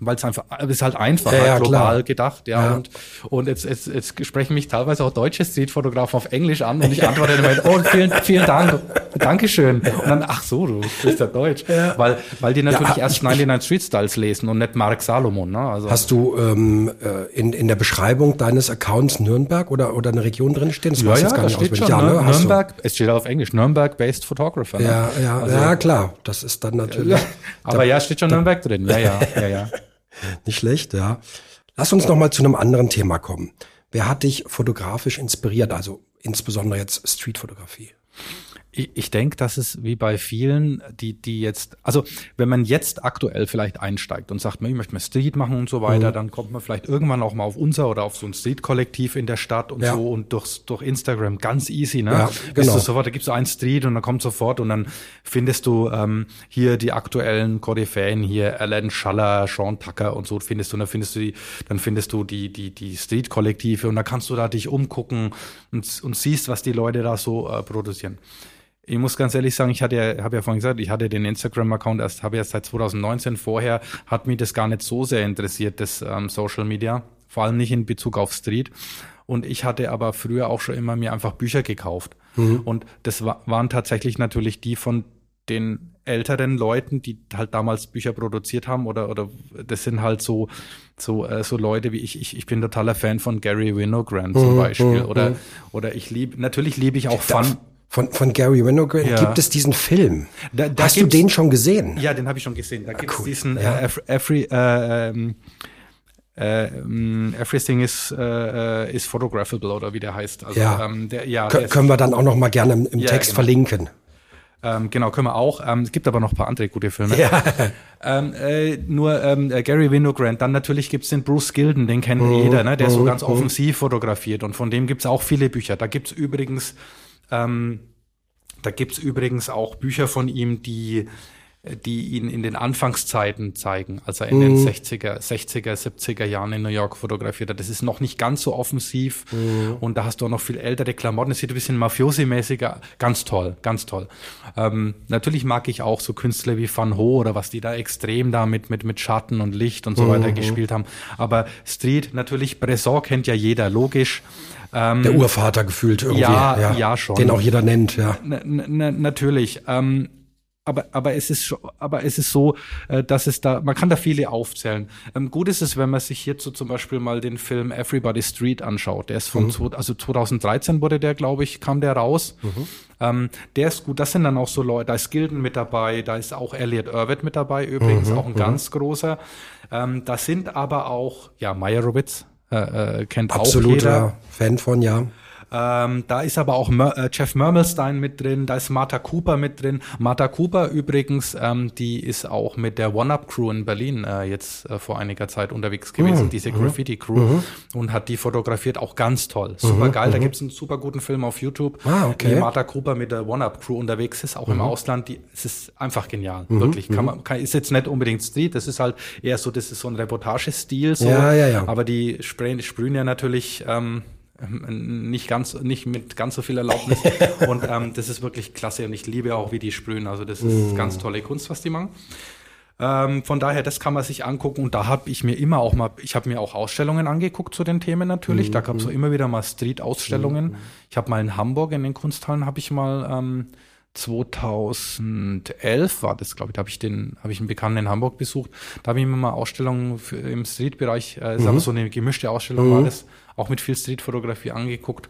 [SPEAKER 2] weil es einfach, es ist halt einfach, ja, halt global klar. gedacht, ja. ja. Und, und jetzt, jetzt, jetzt sprechen mich teilweise auch deutsche Streetfotografen auf Englisch an und ich antworte immer, oh, vielen, vielen Dank, Dankeschön. Und dann, ach so, du sprichst ja Deutsch. Ja. Weil, weil die natürlich ja, erst 99 Street Styles lesen und nicht Mark Salomon, ne?
[SPEAKER 1] Also. Hast du ähm, äh, in, in der Beschreibung deines Accounts Nürnberg oder, oder eine Region drinstehen?
[SPEAKER 2] Das ja, ja, da steht schon, ja, ne? Nürnberg, es steht auf Englisch, Nürnberg-based Photographer.
[SPEAKER 1] Ne? Ja, ja, also, ja, klar, das ist dann natürlich.
[SPEAKER 2] Aber ja, steht schon Nürnberg drin, ja, ja, ja, ja.
[SPEAKER 1] Nicht schlecht, ja. Lass uns noch mal zu einem anderen Thema kommen. Wer hat dich fotografisch inspiriert? Also insbesondere jetzt Streetfotografie.
[SPEAKER 2] Ich, ich denke, dass es wie bei vielen, die, die jetzt, also wenn man jetzt aktuell vielleicht einsteigt und sagt, ich möchte mal Street machen und so weiter, mhm. dann kommt man vielleicht irgendwann auch mal auf unser oder auf so ein Street-Kollektiv in der Stadt und ja. so und durch, durch Instagram ganz easy, ne? Ja, genau. sofort, da gibst du einen Street und dann kommt sofort und dann findest du ähm, hier die aktuellen Koryphäen, hier Alan Schaller, Sean Tucker und so findest du, und dann findest du die, dann findest du die, die, die Street-Kollektive und dann kannst du da dich umgucken und, und siehst, was die Leute da so äh, produzieren ich muss ganz ehrlich sagen, ich hatte ja, habe ja vorhin gesagt, ich hatte den Instagram-Account erst, habe erst seit 2019. Vorher hat mich das gar nicht so sehr interessiert, das ähm, Social Media, vor allem nicht in Bezug auf Street. Und ich hatte aber früher auch schon immer mir einfach Bücher gekauft. Mhm. Und das wa waren tatsächlich natürlich die von den älteren Leuten, die halt damals Bücher produziert haben oder oder das sind halt so so äh, so Leute wie ich ich ich bin totaler Fan von Gary Winogrand zum mhm, Beispiel mhm, oder mhm. oder ich liebe natürlich liebe ich auch Fun
[SPEAKER 1] Von, von Gary Winograd
[SPEAKER 2] Ja.
[SPEAKER 1] gibt es diesen Film.
[SPEAKER 2] Da- da
[SPEAKER 1] Hast du den schon gesehen?
[SPEAKER 2] Ja, den habe ich schon gesehen. Da gibt es
[SPEAKER 1] cool.
[SPEAKER 2] diesen
[SPEAKER 1] Ja.
[SPEAKER 2] äh, Ev- every, äh, ähm, äh, Everything is, äh, äh, is photographable oder wie der heißt. Also,
[SPEAKER 1] Ja.
[SPEAKER 2] ähm, der, ja
[SPEAKER 1] Kö-
[SPEAKER 2] der ist-
[SPEAKER 1] können wir dann auch noch mal gerne im, im
[SPEAKER 2] Ja,
[SPEAKER 1] Text
[SPEAKER 2] genau.
[SPEAKER 1] verlinken.
[SPEAKER 2] Ähm, genau, können wir auch. Ähm, es gibt aber noch ein paar andere gute Filme. Ähm, äh, nur ähm, äh, Gary Winogrand. Dann natürlich gibt's den Bruce Gilden, den kennt
[SPEAKER 1] Mhm.
[SPEAKER 2] jeder, ne? der so ganz offensiv fotografiert. Und von dem gibt's auch viele Bücher. Da gibt's übrigens, ähm, da gibt's übrigens auch Bücher von ihm, die die ihn in den Anfangszeiten zeigen, als er in
[SPEAKER 1] Mhm.
[SPEAKER 2] den 60er, 60er, 70er Jahren in New York fotografiert hat. Das ist noch nicht ganz so offensiv
[SPEAKER 1] Mhm.
[SPEAKER 2] und da hast du auch noch viel ältere Klamotten. Es sieht ein bisschen Mafiosi-mäßiger. Ganz toll, ganz toll. Ähm, natürlich mag ich auch so Künstler wie Van Ho oder was die da extrem da mit, mit, mit Schatten und Licht und so
[SPEAKER 1] Mhm.
[SPEAKER 2] weiter gespielt haben. Aber Street, natürlich, Bresson kennt ja jeder, logisch. Ähm,
[SPEAKER 1] Der Urvater gefühlt irgendwie.
[SPEAKER 2] Ja, ja, schon.
[SPEAKER 1] Den auch jeder nennt, ja.
[SPEAKER 2] na, natürlich. Ähm, aber, aber es ist aber es ist so, äh, dass es da, man kann da viele aufzählen. Ähm, gut ist es, wenn man sich hierzu zum Beispiel mal den Film Everybody Street anschaut. Der ist von, zwo- also 2013 wurde der, glaube ich, kam der raus. Ähm, der ist gut. Das sind dann auch so Leute, da ist Gilden mit dabei, da ist auch Elliot Irvitt mit dabei, übrigens auch ein ganz großer. Ähm, da sind aber auch, ja, Meyerowitz, äh, äh, kennt auch jeder.
[SPEAKER 1] Absoluter Fan von, ja.
[SPEAKER 2] Ähm, da ist aber auch Mer äh, Jeff Mermelstein mit drin, da ist Martha Cooper mit drin. Martha Cooper übrigens, ähm, die ist auch mit der One-Up-Crew in Berlin äh, jetzt äh, vor einiger Zeit unterwegs gewesen,
[SPEAKER 1] Mhm.
[SPEAKER 2] diese Graffiti-Crew, und hat die fotografiert, auch ganz toll. Super geil, da gibt's einen super guten Film auf YouTube,
[SPEAKER 1] Mhm. Ah, okay. Mhm.
[SPEAKER 2] wie Martha Cooper mit der One-Up-Crew unterwegs ist, auch im Ausland. Die, es ist einfach genial, wirklich. Kann man, kann, ist jetzt nicht unbedingt Street, das ist halt eher so, das ist so ein Reportagestil, so.
[SPEAKER 1] Ja, ja, ja.
[SPEAKER 2] Aber die sprühen, sprühen ja natürlich ähm, nicht ganz, nicht mit ganz so viel Erlaubnis. und ähm, das ist wirklich klasse und ich liebe auch, wie die sprühen. Also das ist ganz tolle Kunst, was die machen. Ähm, von daher, das kann man sich angucken und da habe ich mir immer auch mal, ich habe mir auch Ausstellungen angeguckt zu den Themen natürlich. Da gab es so immer wieder mal Street-Ausstellungen. Ich habe mal in Hamburg in den Kunsthallen habe ich mal ähm, 2011 war das, glaube ich, da habe ich den, habe ich einen Bekannten in Hamburg besucht. Da habe ich mir mal Ausstellungen für, im Street-Bereich, äh, ist aber so eine gemischte Ausstellung war das, auch mit viel Street-Fotografie angeguckt.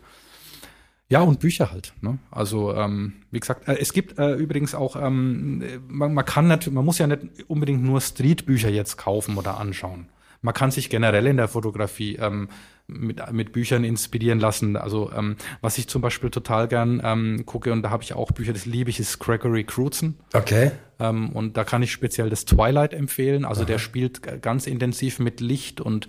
[SPEAKER 2] Ja, und Bücher halt. Ne? Also, ähm, wie gesagt, äh, es gibt äh, übrigens auch, ähm, äh, man, man kann natürlich, man muss ja nicht unbedingt nur Street-Bücher jetzt kaufen oder anschauen. Man kann sich generell in der Fotografie ähm, mit, mit Büchern inspirieren lassen. Also, ähm, was ich zum Beispiel total gern ähm, gucke, und da habe ich auch Bücher, das liebe ich, ist Gregory Crutzen.
[SPEAKER 1] Okay.
[SPEAKER 2] Ähm, und da kann ich speziell das Twilight empfehlen. Also der spielt ganz intensiv mit Licht und,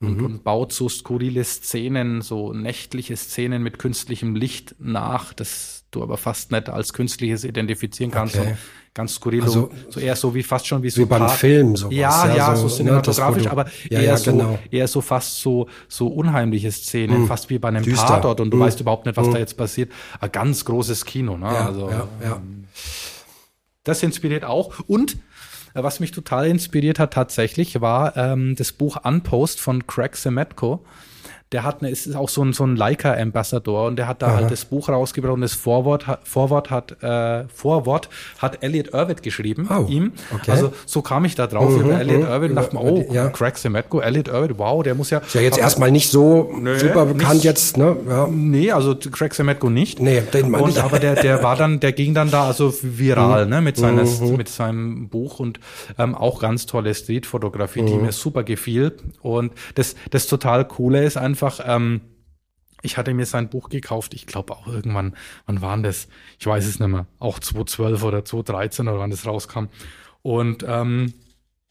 [SPEAKER 2] und, und baut so skurrile Szenen, so nächtliche Szenen mit künstlichem Licht nach, das du aber fast nicht als künstliches identifizieren kannst.
[SPEAKER 1] Okay.
[SPEAKER 2] So ganz skurril,
[SPEAKER 1] Also-
[SPEAKER 2] so eher so wie fast schon wie so
[SPEAKER 1] Wie beim
[SPEAKER 2] Part-
[SPEAKER 1] Film sowas,
[SPEAKER 2] Ja,
[SPEAKER 1] ja,
[SPEAKER 2] ja,
[SPEAKER 1] so,
[SPEAKER 2] so,
[SPEAKER 1] ne,
[SPEAKER 2] cinematografisch,
[SPEAKER 1] du-
[SPEAKER 2] aber
[SPEAKER 1] Ja,
[SPEAKER 2] eher
[SPEAKER 1] ja,
[SPEAKER 2] so,
[SPEAKER 1] genau.
[SPEAKER 2] eher so fast so, so unheimliche Szenen, fast wie bei einem
[SPEAKER 1] Düster.
[SPEAKER 2] Tatort und du weißt überhaupt nicht, was da jetzt passiert. Ein ganz großes Kino, ne? Also,
[SPEAKER 1] ja, ja.
[SPEAKER 2] das inspiriert auch. Und was mich total inspiriert hat tatsächlich, war ähm, das Buch Unpost von Craig Semetko. Der hat eine, ist auch so ein, so ein Leica-Ambassador und der hat da halt das Buch rausgebracht und das Vorwort, hat- Vorwort hat, äh, Vorwort hat Elliot Irvitt geschrieben,
[SPEAKER 1] Oh,
[SPEAKER 2] ihm.
[SPEAKER 1] okay.
[SPEAKER 2] Also so kam ich da drauf über Elliot Irvitt und dachte mir, oh,
[SPEAKER 1] ja.
[SPEAKER 2] Craig Semetko, Elliot Irvitt, wow, der muss ja.
[SPEAKER 1] Ist ja jetzt erstmal nicht so super bekannt
[SPEAKER 2] nicht-
[SPEAKER 1] jetzt, ne? Ja.
[SPEAKER 2] Nee, also Craig Semetko nicht.
[SPEAKER 1] Nee, den meine
[SPEAKER 2] und,
[SPEAKER 1] ich. Mhm.
[SPEAKER 2] Aber der, der war dann, der ging dann da also viral, ne, mit seiner, mit seinem Buch und ähm, auch ganz tolle Streetfotografie,
[SPEAKER 1] Mhm.
[SPEAKER 2] die mir super gefiel. Und das, das total coole ist einfach, ähm, ich hatte mir sein Buch gekauft, ich glaube auch irgendwann, wann waren das? Ich weiß es nicht mehr, auch 2012 oder 2013 oder wann das rauskam. Und ähm,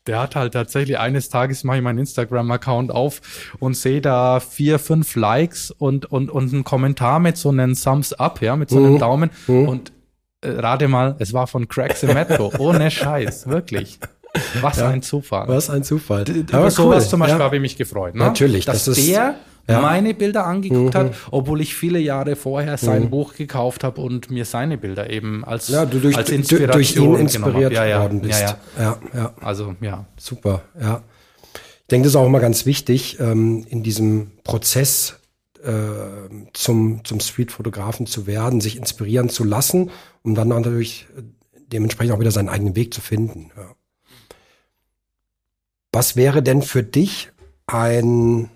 [SPEAKER 2] der hat halt tatsächlich eines Tages mache ich meinen Instagram-Account auf und sehe da vier, fünf Likes und, und, und einen Kommentar mit so einem Thumbs up, ja, mit so einem Daumen. Und äh, rate mal, es war von Craig Semetko. Ohne Scheiß, wirklich. Was ein Zufall.
[SPEAKER 1] Was ein Zufall.
[SPEAKER 2] Über sowas zum Beispiel
[SPEAKER 1] ja.
[SPEAKER 2] habe ich mich gefreut. Ne?
[SPEAKER 1] Natürlich,
[SPEAKER 2] Dass
[SPEAKER 1] das ist-
[SPEAKER 2] der
[SPEAKER 1] ja. Mhm.
[SPEAKER 2] meine Bilder angeguckt hat, obwohl ich viele Jahre vorher sein Buch gekauft habe und mir seine Bilder eben als,
[SPEAKER 1] Ja, du durch,
[SPEAKER 2] als Inspiration
[SPEAKER 1] durch ihn inspiriert
[SPEAKER 2] ja,
[SPEAKER 1] worden bist.
[SPEAKER 2] Ja, ja.
[SPEAKER 1] ja.
[SPEAKER 2] Also, ja.
[SPEAKER 1] Super, ja. Ich denke, das ist auch immer ganz wichtig, ähm, in diesem Prozess äh, zum, zum Street-Fotografen zu werden, sich inspirieren zu lassen, um dann natürlich äh, dementsprechend auch wieder seinen eigenen Weg zu finden. Was wäre denn für dich ein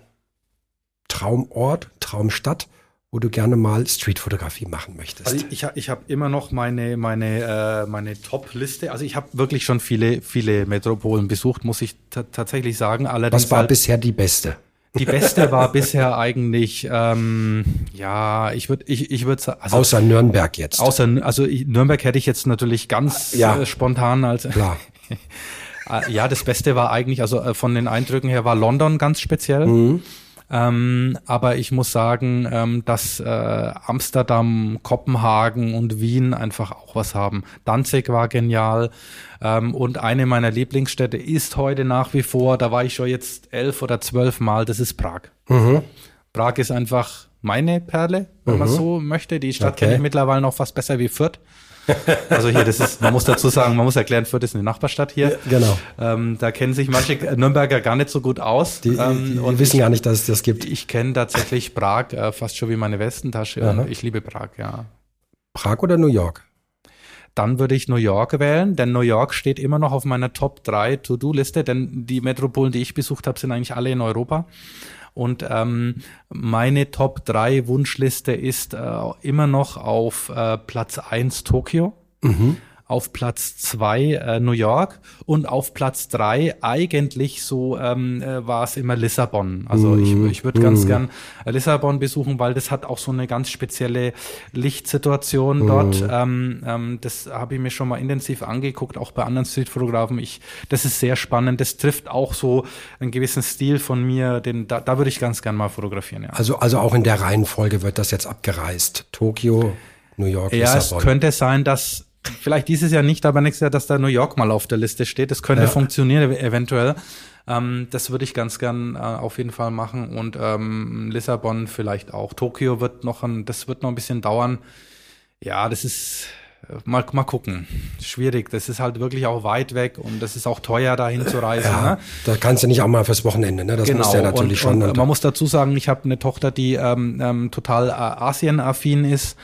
[SPEAKER 1] Traumort, Traumstadt, wo du gerne mal Streetfotografie machen möchtest?
[SPEAKER 2] Also ich, ich habe immer noch meine meine äh, meine Top-Liste. Also ich habe wirklich schon viele viele Metropolen besucht, muss ich tatsächlich sagen.
[SPEAKER 1] Allerdings Was war halt bisher die beste?
[SPEAKER 2] Die beste war bisher eigentlich, ähm, ja, ich würde, ich, ich würde
[SPEAKER 1] also, außer Nürnberg jetzt.
[SPEAKER 2] Außer, also ich, Nürnberg hätte ich jetzt natürlich ganz ja. äh, spontan als. Klar. Äh, ja, das Beste war eigentlich, also äh, von den Eindrücken her war London ganz speziell. Mhm. Ähm, aber ich muss sagen, ähm, dass äh, Amsterdam, Kopenhagen und Wien einfach auch was haben. Danzig war genial. Ähm, und eine meiner Lieblingsstädte ist heute nach wie vor, da war ich schon jetzt elf oder zwölf Mal, das ist Prag. Mhm. Prag ist einfach meine Perle, wenn mhm. man so möchte. Die Stadt okay. kenne ich mittlerweile noch fast besser wie Fürth. Also hier, das ist, man muss dazu sagen, man muss erklären, Fürth ist eine Nachbarstadt hier. Ja,
[SPEAKER 1] genau.
[SPEAKER 2] Ähm, da kennen sich manche Nürnberger gar nicht so gut aus.
[SPEAKER 1] Die,
[SPEAKER 2] ähm,
[SPEAKER 1] die, und wissen ich, gar nicht, dass es das gibt.
[SPEAKER 2] Ich kenne tatsächlich Prag äh, fast schon wie meine Westentasche. Aha. ich liebe Prag, ja.
[SPEAKER 1] Prag oder New York?
[SPEAKER 2] Dann würde ich New York wählen, denn New York steht immer noch auf meiner Top 3 To-Do-Liste, denn die Metropolen, die ich besucht habe, sind eigentlich alle in Europa. Und ähm, meine Top 3 Wunschliste ist äh, immer noch auf äh, Platz 1 Tokio. Mhm auf Platz zwei äh, New York und auf Platz drei eigentlich so ähm, äh, war es immer Lissabon. Also mm. ich, ich würde mm. ganz mhm. gern äh, Lissabon besuchen, weil das hat auch so eine ganz spezielle Lichtsituation mm. dort. Ähm, ähm, das habe ich mir schon mal intensiv angeguckt, auch bei anderen Streetfotografen. Ich, das ist sehr spannend. Das trifft auch so einen gewissen Stil von mir. Den, da, da würde ich ganz gern mal fotografieren. Ja.
[SPEAKER 1] Also, also auch in der Reihenfolge wird das jetzt abgereist. Tokio, New York,
[SPEAKER 2] ja, Lissabon. Ja, es könnte sein, dass vielleicht dieses Jahr nicht, aber nächstes Jahr, dass da New York mal auf der Liste steht. Das könnte ja. funktionieren eventuell. Ähm, das würde ich ganz gern äh, auf jeden Fall machen und ähm, Lissabon vielleicht auch. Tokio wird noch ein, das wird noch ein bisschen dauern. Ja, das ist äh, mal, mal gucken. Schwierig. Das ist halt wirklich auch weit weg und das ist auch teuer, dahin zu reisen. Ja,
[SPEAKER 1] ne? Da kannst du nicht auch mal fürs Wochenende, ne? Das genau. muss ja natürlich und, schon.
[SPEAKER 2] Und man muss dazu sagen, ich habe eine Tochter, die ähm, ähm, total äh, Asien-affin ist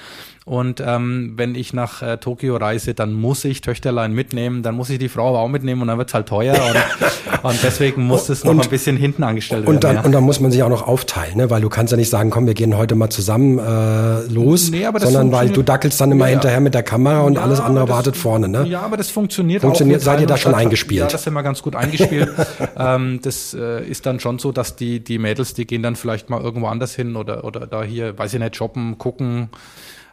[SPEAKER 2] und ähm, wenn ich nach äh, Tokio reise, dann muss ich Töchterlein mitnehmen, dann muss ich die Frau aber auch mitnehmen und dann wird's halt teuer. Und, und deswegen muss es noch und, ein bisschen hinten angestellt
[SPEAKER 1] und
[SPEAKER 2] werden.
[SPEAKER 1] Dann, ja. Und dann muss man sich auch noch aufteilen, ne? weil du kannst ja nicht sagen, komm, wir gehen heute mal zusammen äh, los, nee, sondern weil du dackelst dann immer ja, hinterher mit der Kamera und ja, alles andere das, wartet vorne. Ne?
[SPEAKER 2] Ja, aber das funktioniert,
[SPEAKER 1] funktioniert auch. Seid ihr da schon eingespielt? Ja,
[SPEAKER 2] das sind wir ganz gut eingespielt. ähm, das äh, ist dann schon so, dass die, die Mädels, die gehen dann vielleicht mal irgendwo anders hin oder, oder da hier, weiß ich nicht, shoppen, gucken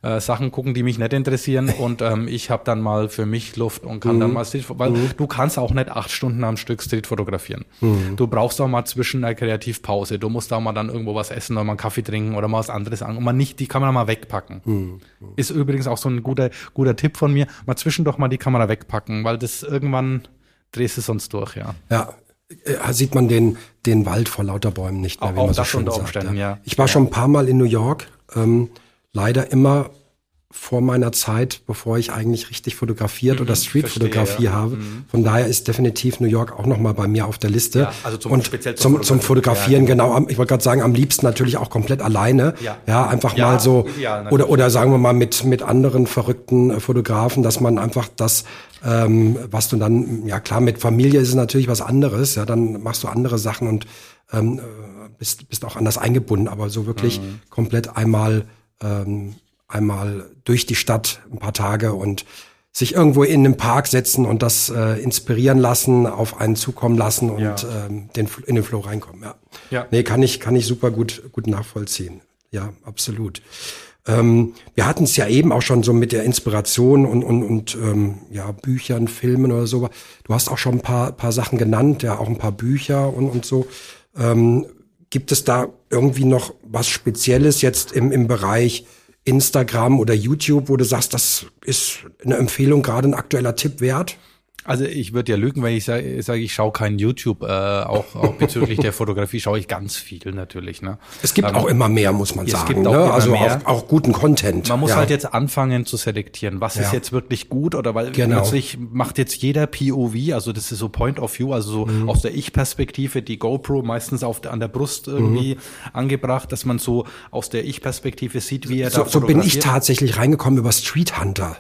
[SPEAKER 2] äh, Sachen gucken, die mich nicht interessieren und ähm, ich habe dann mal für mich Luft und kann mhm. dann mal Street, weil mhm. du kannst auch nicht acht Stunden am Stück Street fotografieren. Mhm. Du brauchst auch mal zwischen einer Kreativpause. Du musst auch mal dann irgendwo was essen oder mal einen Kaffee trinken oder mal was anderes an und mal nicht die Kamera mal wegpacken. Mhm. Ist übrigens auch so ein guter guter Tipp von mir. Mal zwischendurch mal die Kamera wegpacken, weil das irgendwann drehst du sonst durch, ja.
[SPEAKER 1] Ja, äh, sieht man den, den Wald vor lauter Bäumen nicht
[SPEAKER 2] mehr, auch, wie man so schön sagt. Ja. ja.
[SPEAKER 1] Ich war ja. schon ein paar Mal in New York. Ähm, leider immer vor meiner Zeit, bevor ich eigentlich richtig fotografiert mhm, oder Streetfotografie ja. habe. Mhm. Von daher ist definitiv New York auch nochmal bei mir auf der Liste. Ja, also zum, und speziell zum, zum, Fotografieren, ja, genau. Ich wollte gerade sagen, am liebsten natürlich auch komplett alleine. Ja, ja einfach mal so oder oder sagen wir mal mit mit anderen verrückten äh, Fotografen, dass man einfach das ähm, was du dann ja klar mit Familie ist es natürlich was anderes. Ja, dann machst du andere Sachen und ähm, äh, bist bist auch anders eingebunden. Aber so wirklich mhm. komplett einmal ähm, einmal durch die Stadt ein paar Tage und sich irgendwo in einen Park setzen und das äh, inspirieren lassen, auf einen zukommen lassen und ja. ähm, den, in den Flow reinkommen. Ja. ja. Nee, kann ich, kann ich super gut, gut nachvollziehen. Ja, absolut. Ähm, wir hatten es ja eben auch schon so mit der Inspiration und, und, und ähm, ja, Büchern, Filmen oder so. Du hast auch schon ein paar, paar Sachen genannt, ja, auch ein paar Bücher und, und so. Ähm, gibt es da irgendwie noch was Spezielles jetzt im, im Bereich Instagram oder YouTube, wo du sagst, das ist eine Empfehlung, gerade ein aktueller Tipp wert?
[SPEAKER 2] Also ich würde ja lügen, wenn ich sage, sag, ich schaue keinen YouTube, äh, auch, auch bezüglich der Fotografie schaue ich ganz viel natürlich. Ne?
[SPEAKER 1] Es gibt ähm, auch immer mehr, muss man sagen. Ne? also auch, auch, guten Content.
[SPEAKER 2] Man muss ja. halt jetzt anfangen zu selektieren, was ja. ist jetzt wirklich gut oder weil genau. plötzlich macht jetzt jeder POV, also das ist so Point of View, also so mhm. aus der Ich-Perspektive, die GoPro meistens auf der, an der Brust irgendwie mhm. angebracht, dass man so aus der Ich-Perspektive sieht, wie er
[SPEAKER 1] so,
[SPEAKER 2] da
[SPEAKER 1] So bin ich tatsächlich reingekommen über Street Hunter.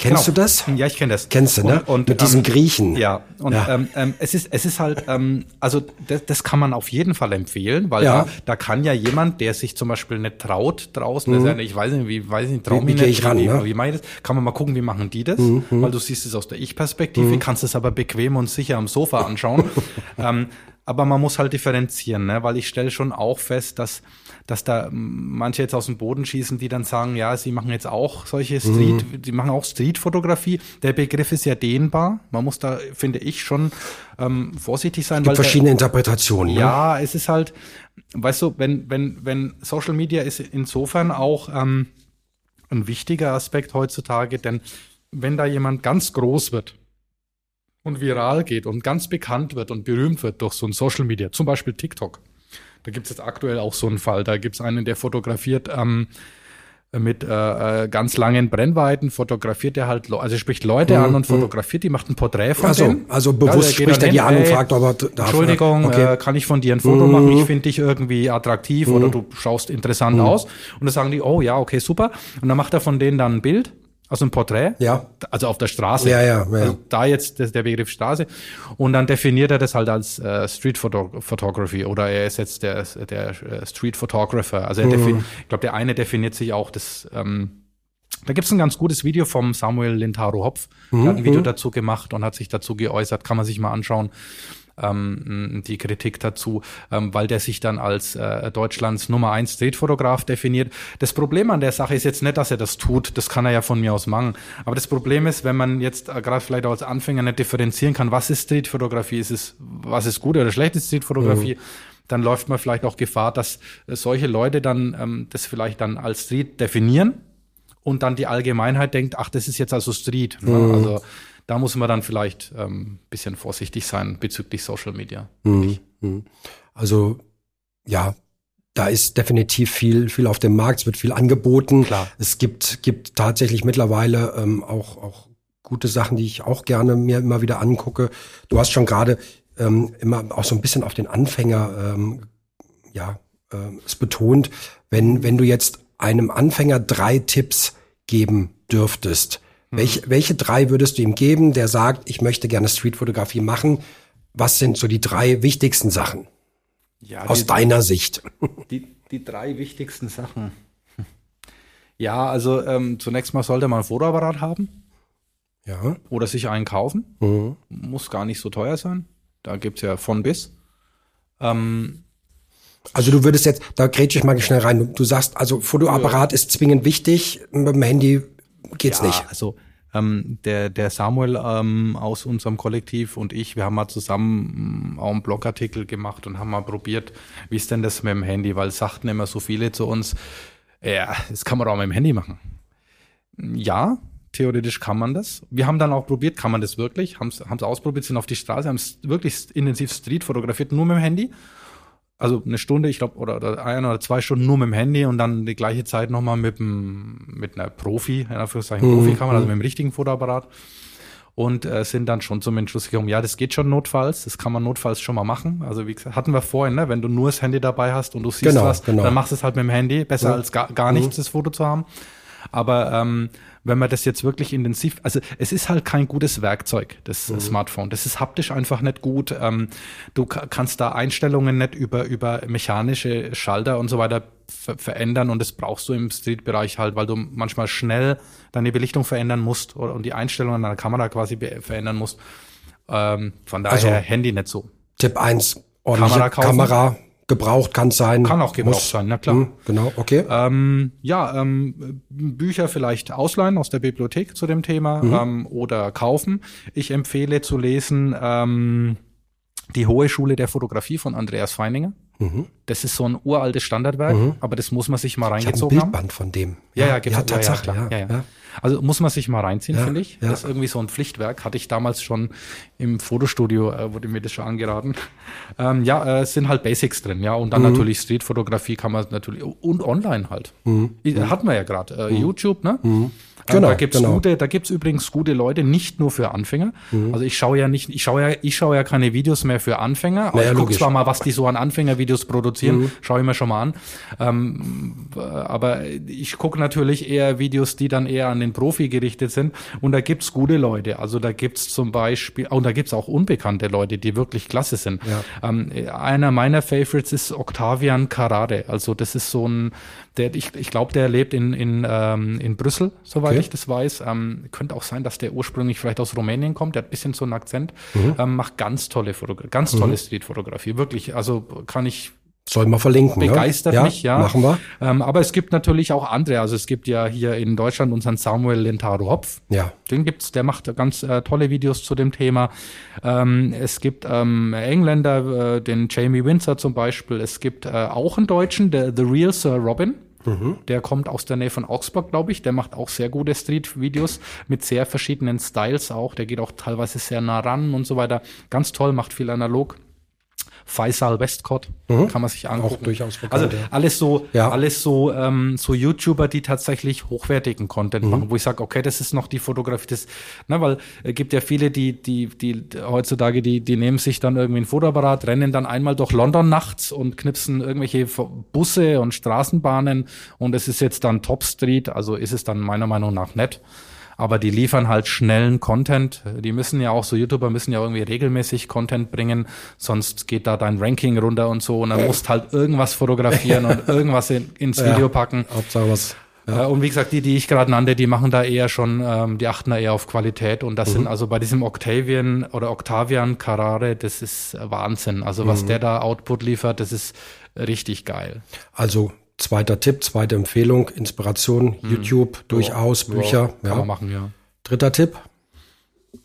[SPEAKER 1] Kennst genau. du das?
[SPEAKER 2] Ja, ich kenne das.
[SPEAKER 1] Kennst du, ne?
[SPEAKER 2] Und, und
[SPEAKER 1] mit diesem ähm, Griechen.
[SPEAKER 2] Ja, und ja. Ähm, ähm, es ist es ist halt, ähm, also das, das kann man auf jeden Fall empfehlen, weil
[SPEAKER 1] Ja.
[SPEAKER 2] da, da kann ja jemand, der sich zum Beispiel nicht traut draußen, der sagt, ich weiß nicht, wie weiß nicht, trau
[SPEAKER 1] Wie-
[SPEAKER 2] mich
[SPEAKER 1] wie geh
[SPEAKER 2] nicht,
[SPEAKER 1] ich ran,
[SPEAKER 2] wie,
[SPEAKER 1] ne?
[SPEAKER 2] wie mache ich das? Kann man mal gucken, wie machen die das? Weil du siehst es aus der Ich-Perspektive, kannst es aber bequem und sicher am Sofa anschauen. ähm, aber man muss halt differenzieren, ne? weil ich stelle schon auch fest, dass, dass da manche jetzt aus dem Boden schießen, die dann sagen, ja, sie machen jetzt auch solche Street, die machen auch Streetfotografie. Der Begriff ist ja dehnbar. Man muss da, finde ich, schon ähm, vorsichtig sein.
[SPEAKER 1] Es gibt
[SPEAKER 2] der-
[SPEAKER 1] verschiedene Interpretationen. Ne?
[SPEAKER 2] ja, es ist halt, weißt du, wenn, wenn, wenn Social Media ist insofern auch ähm, ein wichtiger Aspekt heutzutage, denn wenn da jemand ganz groß wird und viral geht und ganz bekannt wird und berühmt wird durch so ein Social Media, zum Beispiel TikTok. Da gibt es jetzt aktuell auch so einen Fall. Da gibt es einen, der fotografiert ähm, mit äh, äh, ganz langen Brennweiten, fotografiert er halt, also spricht Leute an und fotografiert die, macht ein Porträt von
[SPEAKER 1] Also,
[SPEAKER 2] denen.
[SPEAKER 1] also
[SPEAKER 2] Ja,
[SPEAKER 1] bewusst
[SPEAKER 2] geht
[SPEAKER 1] spricht er die an und fragt, ob er darf.
[SPEAKER 2] Entschuldigung,
[SPEAKER 1] Okay.
[SPEAKER 2] äh, kann ich von dir ein Foto machen? Ich finde dich irgendwie attraktiv oder du schaust interessant aus. Und dann sagen die, oh ja, okay, super. Und dann macht er von denen dann ein Bild, also ein Porträt.
[SPEAKER 1] Ja.
[SPEAKER 2] Also auf der Straße.
[SPEAKER 1] Ja, ja, ja.
[SPEAKER 2] Also da jetzt der Begriff Straße. Und dann definiert er das halt als äh, Street Photo Photography oder er ist jetzt der, der äh, Street Photographer. Also er
[SPEAKER 1] Mhm.
[SPEAKER 2] ich glaube, der eine definiert sich auch das, ähm, da gibt's ein ganz gutes Video vom Samuel Lintaro Hopf. Der hat ein
[SPEAKER 1] Mhm.
[SPEAKER 2] Video dazu gemacht und hat sich dazu geäußert. Kann man sich mal anschauen. Ähm, die Kritik dazu, ähm, weil der sich dann als äh, Deutschlands Nummer eins Streetfotograf definiert. Das Problem an der Sache ist jetzt nicht, dass er das tut. Das kann er ja von mir aus machen. Aber das Problem ist, wenn man jetzt äh, gerade vielleicht auch als Anfänger nicht differenzieren kann, was ist Streetfotografie? Ist es, was ist gute oder schlechte Streetfotografie? Dann läuft man vielleicht auch Gefahr, dass äh, solche Leute dann ähm, das vielleicht dann als Street definieren und dann die Allgemeinheit denkt, ach, das ist jetzt also Street. Ne? Also da muss man dann vielleicht ähm, bisschen vorsichtig sein bezüglich Social Media.
[SPEAKER 1] Also ja, da ist definitiv viel, viel auf dem Markt. Es wird viel angeboten.
[SPEAKER 2] Klar.
[SPEAKER 1] Es gibt, gibt tatsächlich mittlerweile ähm, auch, auch gute Sachen, die ich auch gerne mir immer wieder angucke. Du hast schon gerade ähm, immer auch so ein bisschen auf den Anfänger ähm, ja, ähm, es betont. Wenn, wenn du jetzt einem Anfänger drei Tipps geben dürftest, welche, welche drei würdest du ihm geben, der sagt, ich möchte gerne Streetfotografie machen? Was sind so die drei wichtigsten Sachen
[SPEAKER 2] Ja,
[SPEAKER 1] aus deiner Sicht?
[SPEAKER 2] die, die drei wichtigsten Sachen. Ja, also ähm, zunächst mal sollte man ein Fotoapparat haben
[SPEAKER 1] Ja.
[SPEAKER 2] oder sich einen kaufen.
[SPEAKER 1] Mhm.
[SPEAKER 2] Muss gar nicht so teuer sein. Da gibt's ja von bis. Ähm,
[SPEAKER 1] Also du würdest jetzt, da grätsch ich mal schnell rein. Du, du sagst, also Fotoapparat ist zwingend wichtig, mit dem Handy geht's
[SPEAKER 2] ja,
[SPEAKER 1] nicht.
[SPEAKER 2] Also ähm, der, der Samuel ähm, aus unserem Kollektiv und ich, wir haben mal zusammen ähm, auch einen Blogartikel gemacht und haben mal probiert, wie ist denn das mit dem Handy, weil es sagten immer so viele zu uns, ja, das kann man auch mit dem Handy machen. Ja, theoretisch kann man das. Wir haben dann auch probiert, kann man das wirklich, haben es ausprobiert, sind auf die Straße, haben es wirklich intensiv Street fotografiert, nur mit dem Handy. Also eine Stunde, ich glaube, oder, oder ein oder zwei Stunden nur mit dem Handy und dann die gleiche Zeit nochmal mit, dem- mit einer Profi, in Anführungszeichen Profikamera, also mit dem richtigen Fotoapparat. Und äh, sind dann schon zum Entschluss gekommen, ja, das geht schon notfalls, das kann man notfalls schon mal machen. Also wie gesagt, hatten wir vorhin, ne? wenn du nur das Handy dabei hast und du siehst
[SPEAKER 1] Genau,
[SPEAKER 2] was,
[SPEAKER 1] genau.
[SPEAKER 2] dann machst du es halt mit dem Handy, besser
[SPEAKER 1] Ja.
[SPEAKER 2] als gar, gar nichts, das Foto zu haben. Aber ähm, wenn man das jetzt wirklich intensiv, also es ist halt kein gutes Werkzeug, das
[SPEAKER 1] Mhm.
[SPEAKER 2] Smartphone. Das ist haptisch einfach nicht gut. Ähm, du ka- kannst da Einstellungen nicht über, über mechanische Schalter und so weiter ver verändern und das brauchst du im Street-Bereich halt, weil du manchmal schnell deine Belichtung verändern musst oder, und die Einstellungen deiner Kamera quasi verändern musst. Ähm, von daher
[SPEAKER 1] Also-
[SPEAKER 2] Handy nicht so.
[SPEAKER 1] Tipp eins ordentliche
[SPEAKER 2] Kamera
[SPEAKER 1] Kamera,
[SPEAKER 2] kaufen.
[SPEAKER 1] Gebraucht kann sein.
[SPEAKER 2] Kann auch gebraucht
[SPEAKER 1] muss.
[SPEAKER 2] sein, na klar.
[SPEAKER 1] Hm, genau, okay.
[SPEAKER 2] Ähm, ja, ähm, Bücher vielleicht ausleihen aus der Bibliothek zu dem Thema ähm, oder kaufen. Ich empfehle zu lesen ähm, die Hohe Schule der Fotografie von Andreas Feininger. Das ist so ein uraltes Standardwerk, aber das muss man sich mal
[SPEAKER 1] ich habe ein
[SPEAKER 2] reingezogen haben.
[SPEAKER 1] Bildband von dem.
[SPEAKER 2] Ja, ja,
[SPEAKER 1] ja,
[SPEAKER 2] ja,
[SPEAKER 1] Ja,
[SPEAKER 2] klar.
[SPEAKER 1] ja,
[SPEAKER 2] Ja, ja. Also muss man sich mal reinziehen,
[SPEAKER 1] Ja,
[SPEAKER 2] finde ich.
[SPEAKER 1] ja.
[SPEAKER 2] Das ist irgendwie so ein Pflichtwerk. Hatte ich damals schon im Fotostudio, äh, wurde mir das schon angeraten. Ähm, ja, äh, es sind halt Basics drin, ja.
[SPEAKER 1] Mhm.
[SPEAKER 2] Und dann natürlich Streetfotografie kann man natürlich und online halt. I- Hatten wir ja gerade. Äh, YouTube, ne? Ähm,
[SPEAKER 1] Mhm. Genau,
[SPEAKER 2] da gibt's
[SPEAKER 1] genau.
[SPEAKER 2] gute, da gibt's übrigens gute Leute, nicht nur für Anfänger. Also ich schaue ja nicht, ich schaue ja, ich schaue ja keine Videos mehr für Anfänger. Aber
[SPEAKER 1] Naja,
[SPEAKER 2] ich gucke zwar mal, was die so an Anfängervideos Videos produzieren, mhm. schaue ich mir schon mal an. Ähm, aber ich gucke natürlich eher Videos, die dann eher an den Profi gerichtet sind. Und da gibt's gute Leute. Also da gibt's zum Beispiel, und da gibt's auch unbekannte Leute, die wirklich klasse sind. Ja. Ähm, einer meiner Favorites ist Octavian Carrade. Also das ist so ein, der, ich, ich glaube, der lebt in, in, ähm, in Brüssel, soweit okay. ich das weiß. Ähm, könnte auch sein, dass der ursprünglich vielleicht aus Rumänien kommt. Der hat ein bisschen so einen Akzent. Mhm. Ähm, macht ganz tolle Fotografie, ganz tolle mhm. Streetfotografie. Wirklich, also kann ich
[SPEAKER 1] soll mal verlinken.
[SPEAKER 2] Begeistert
[SPEAKER 1] ja?
[SPEAKER 2] mich, ja.
[SPEAKER 1] Machen wir.
[SPEAKER 2] Ähm, aber es gibt natürlich auch andere. Also es gibt ja hier in Deutschland unseren Samuel Lentaro Hopf.
[SPEAKER 1] Ja.
[SPEAKER 2] Den gibt's, der macht ganz äh, tolle Videos zu dem Thema. Ähm, es gibt ähm, Engländer, äh, den Jamie Windsor zum Beispiel. Es gibt äh, auch einen Deutschen, der The Real Sir Robin. Mhm. Der kommt aus der Nähe von Augsburg, glaube ich. Der macht auch sehr gute Street-Videos mit sehr verschiedenen Styles auch. Der geht auch teilweise sehr nah ran und so weiter. Ganz toll, macht viel analog. Faisal Westcott, mhm. kann man sich angucken. Auch
[SPEAKER 1] durchaus
[SPEAKER 2] bekannt, Also alles so, ja. alles so, ähm, so YouTuber, die tatsächlich hochwertigen Content mhm. machen, wo ich sage, okay, das ist noch die Fotografie, das, ne, weil es gibt ja viele, die, die, die heutzutage, die, die nehmen sich dann irgendwie ein Fotoapparat, rennen dann einmal durch London nachts und knipsen irgendwelche Busse und Straßenbahnen und es ist jetzt dann Top Street, also ist es dann meiner Meinung nach nett aber die liefern halt schnellen Content. Die müssen ja auch, so YouTuber müssen ja irgendwie regelmäßig Content bringen, sonst geht da dein Ranking runter und so und dann musst halt irgendwas fotografieren und irgendwas in, ins Video packen.
[SPEAKER 1] Hauptsache was.
[SPEAKER 2] Ja. Äh, und wie gesagt, die, die ich gerade nannte, die machen da eher schon, ähm, die achten da eher auf Qualität. Und das mhm. sind also bei diesem Octavian oder Octavian Carrare, das ist Wahnsinn. Also was mhm. der da Output liefert, das ist richtig geil.
[SPEAKER 1] Also Zweiter Tipp, zweite Empfehlung, Inspiration, hm. YouTube, durchaus, ja, Bücher.
[SPEAKER 2] Ja, kann man machen, ja.
[SPEAKER 1] Dritter Tipp?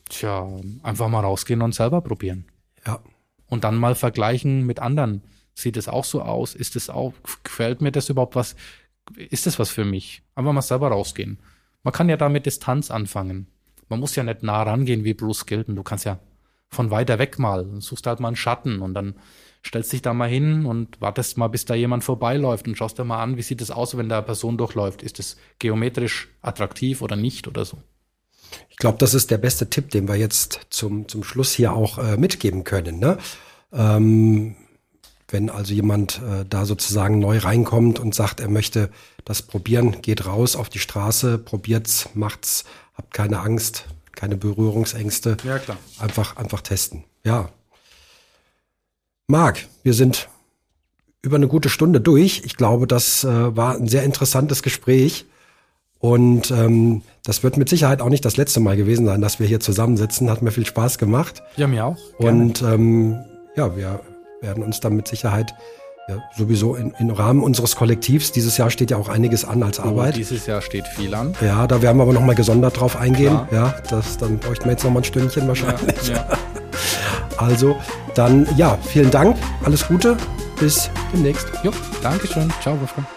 [SPEAKER 2] Tja, einfach mal rausgehen und selber probieren.
[SPEAKER 1] Ja.
[SPEAKER 2] Und dann mal vergleichen mit anderen. Sieht es auch so aus? Ist es auch, gefällt mir das überhaupt was? Ist das was für mich? Einfach mal selber rausgehen. Man kann ja da mit Distanz anfangen. Man muss ja nicht nah rangehen wie Bruce Gilton. Du kannst ja von weiter weg mal, suchst halt mal einen Schatten und dann stellst dich da mal hin und wartest mal, bis da jemand vorbeiläuft und schaust dir mal an, wie sieht es aus, wenn da eine Person durchläuft. Ist es geometrisch attraktiv oder nicht oder so?
[SPEAKER 1] Ich glaube, das ist der beste Tipp, den wir jetzt zum, zum Schluss hier auch äh, mitgeben können. Ne? Ähm, wenn also jemand äh, da sozusagen neu reinkommt und sagt, er möchte das probieren, geht raus auf die Straße, probiert's, macht's, habt keine Angst, keine Berührungsängste.
[SPEAKER 2] Ja, klar.
[SPEAKER 1] Einfach, einfach testen. Ja, Marc, wir sind über eine gute Stunde durch. Ich glaube, das äh, war ein sehr interessantes Gespräch. Und ähm, das wird mit Sicherheit auch nicht das letzte Mal gewesen sein, dass wir hier zusammensitzen. Hat mir viel Spaß gemacht.
[SPEAKER 2] Ja, mir auch.
[SPEAKER 1] Gerne. Und ähm, ja, wir werden uns dann mit Sicherheit ja, sowieso in, im Rahmen unseres Kollektivs. Dieses Jahr steht ja auch einiges an als oh, Arbeit.
[SPEAKER 2] Dieses Jahr steht viel an.
[SPEAKER 1] Ja, da werden wir aber nochmal gesondert drauf eingehen. Klar. Ja, das, dann bräuchten wir jetzt nochmal ein Stündchen wahrscheinlich. Ja, ja. Also, dann ja, vielen Dank, alles Gute, bis demnächst.
[SPEAKER 2] Jo, Dankeschön. Ciao, Wolfgang.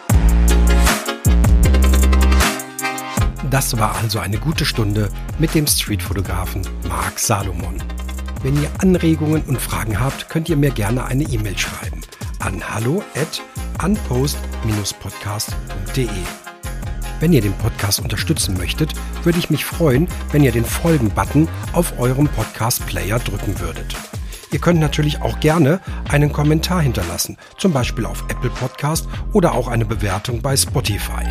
[SPEAKER 1] Das war also eine gute Stunde mit dem Streetfotografen Marc Salomon. Wenn ihr Anregungen und Fragen habt, könnt ihr mir gerne eine E-Mail schreiben an hallo at unpost-podcast.de. Wenn ihr den Podcast unterstützen möchtet, würde ich mich freuen, wenn ihr den Folgen-Button auf eurem Podcast-Player drücken würdet. Ihr könnt natürlich auch gerne einen Kommentar hinterlassen, zum Beispiel auf Apple Podcast oder auch eine Bewertung bei Spotify.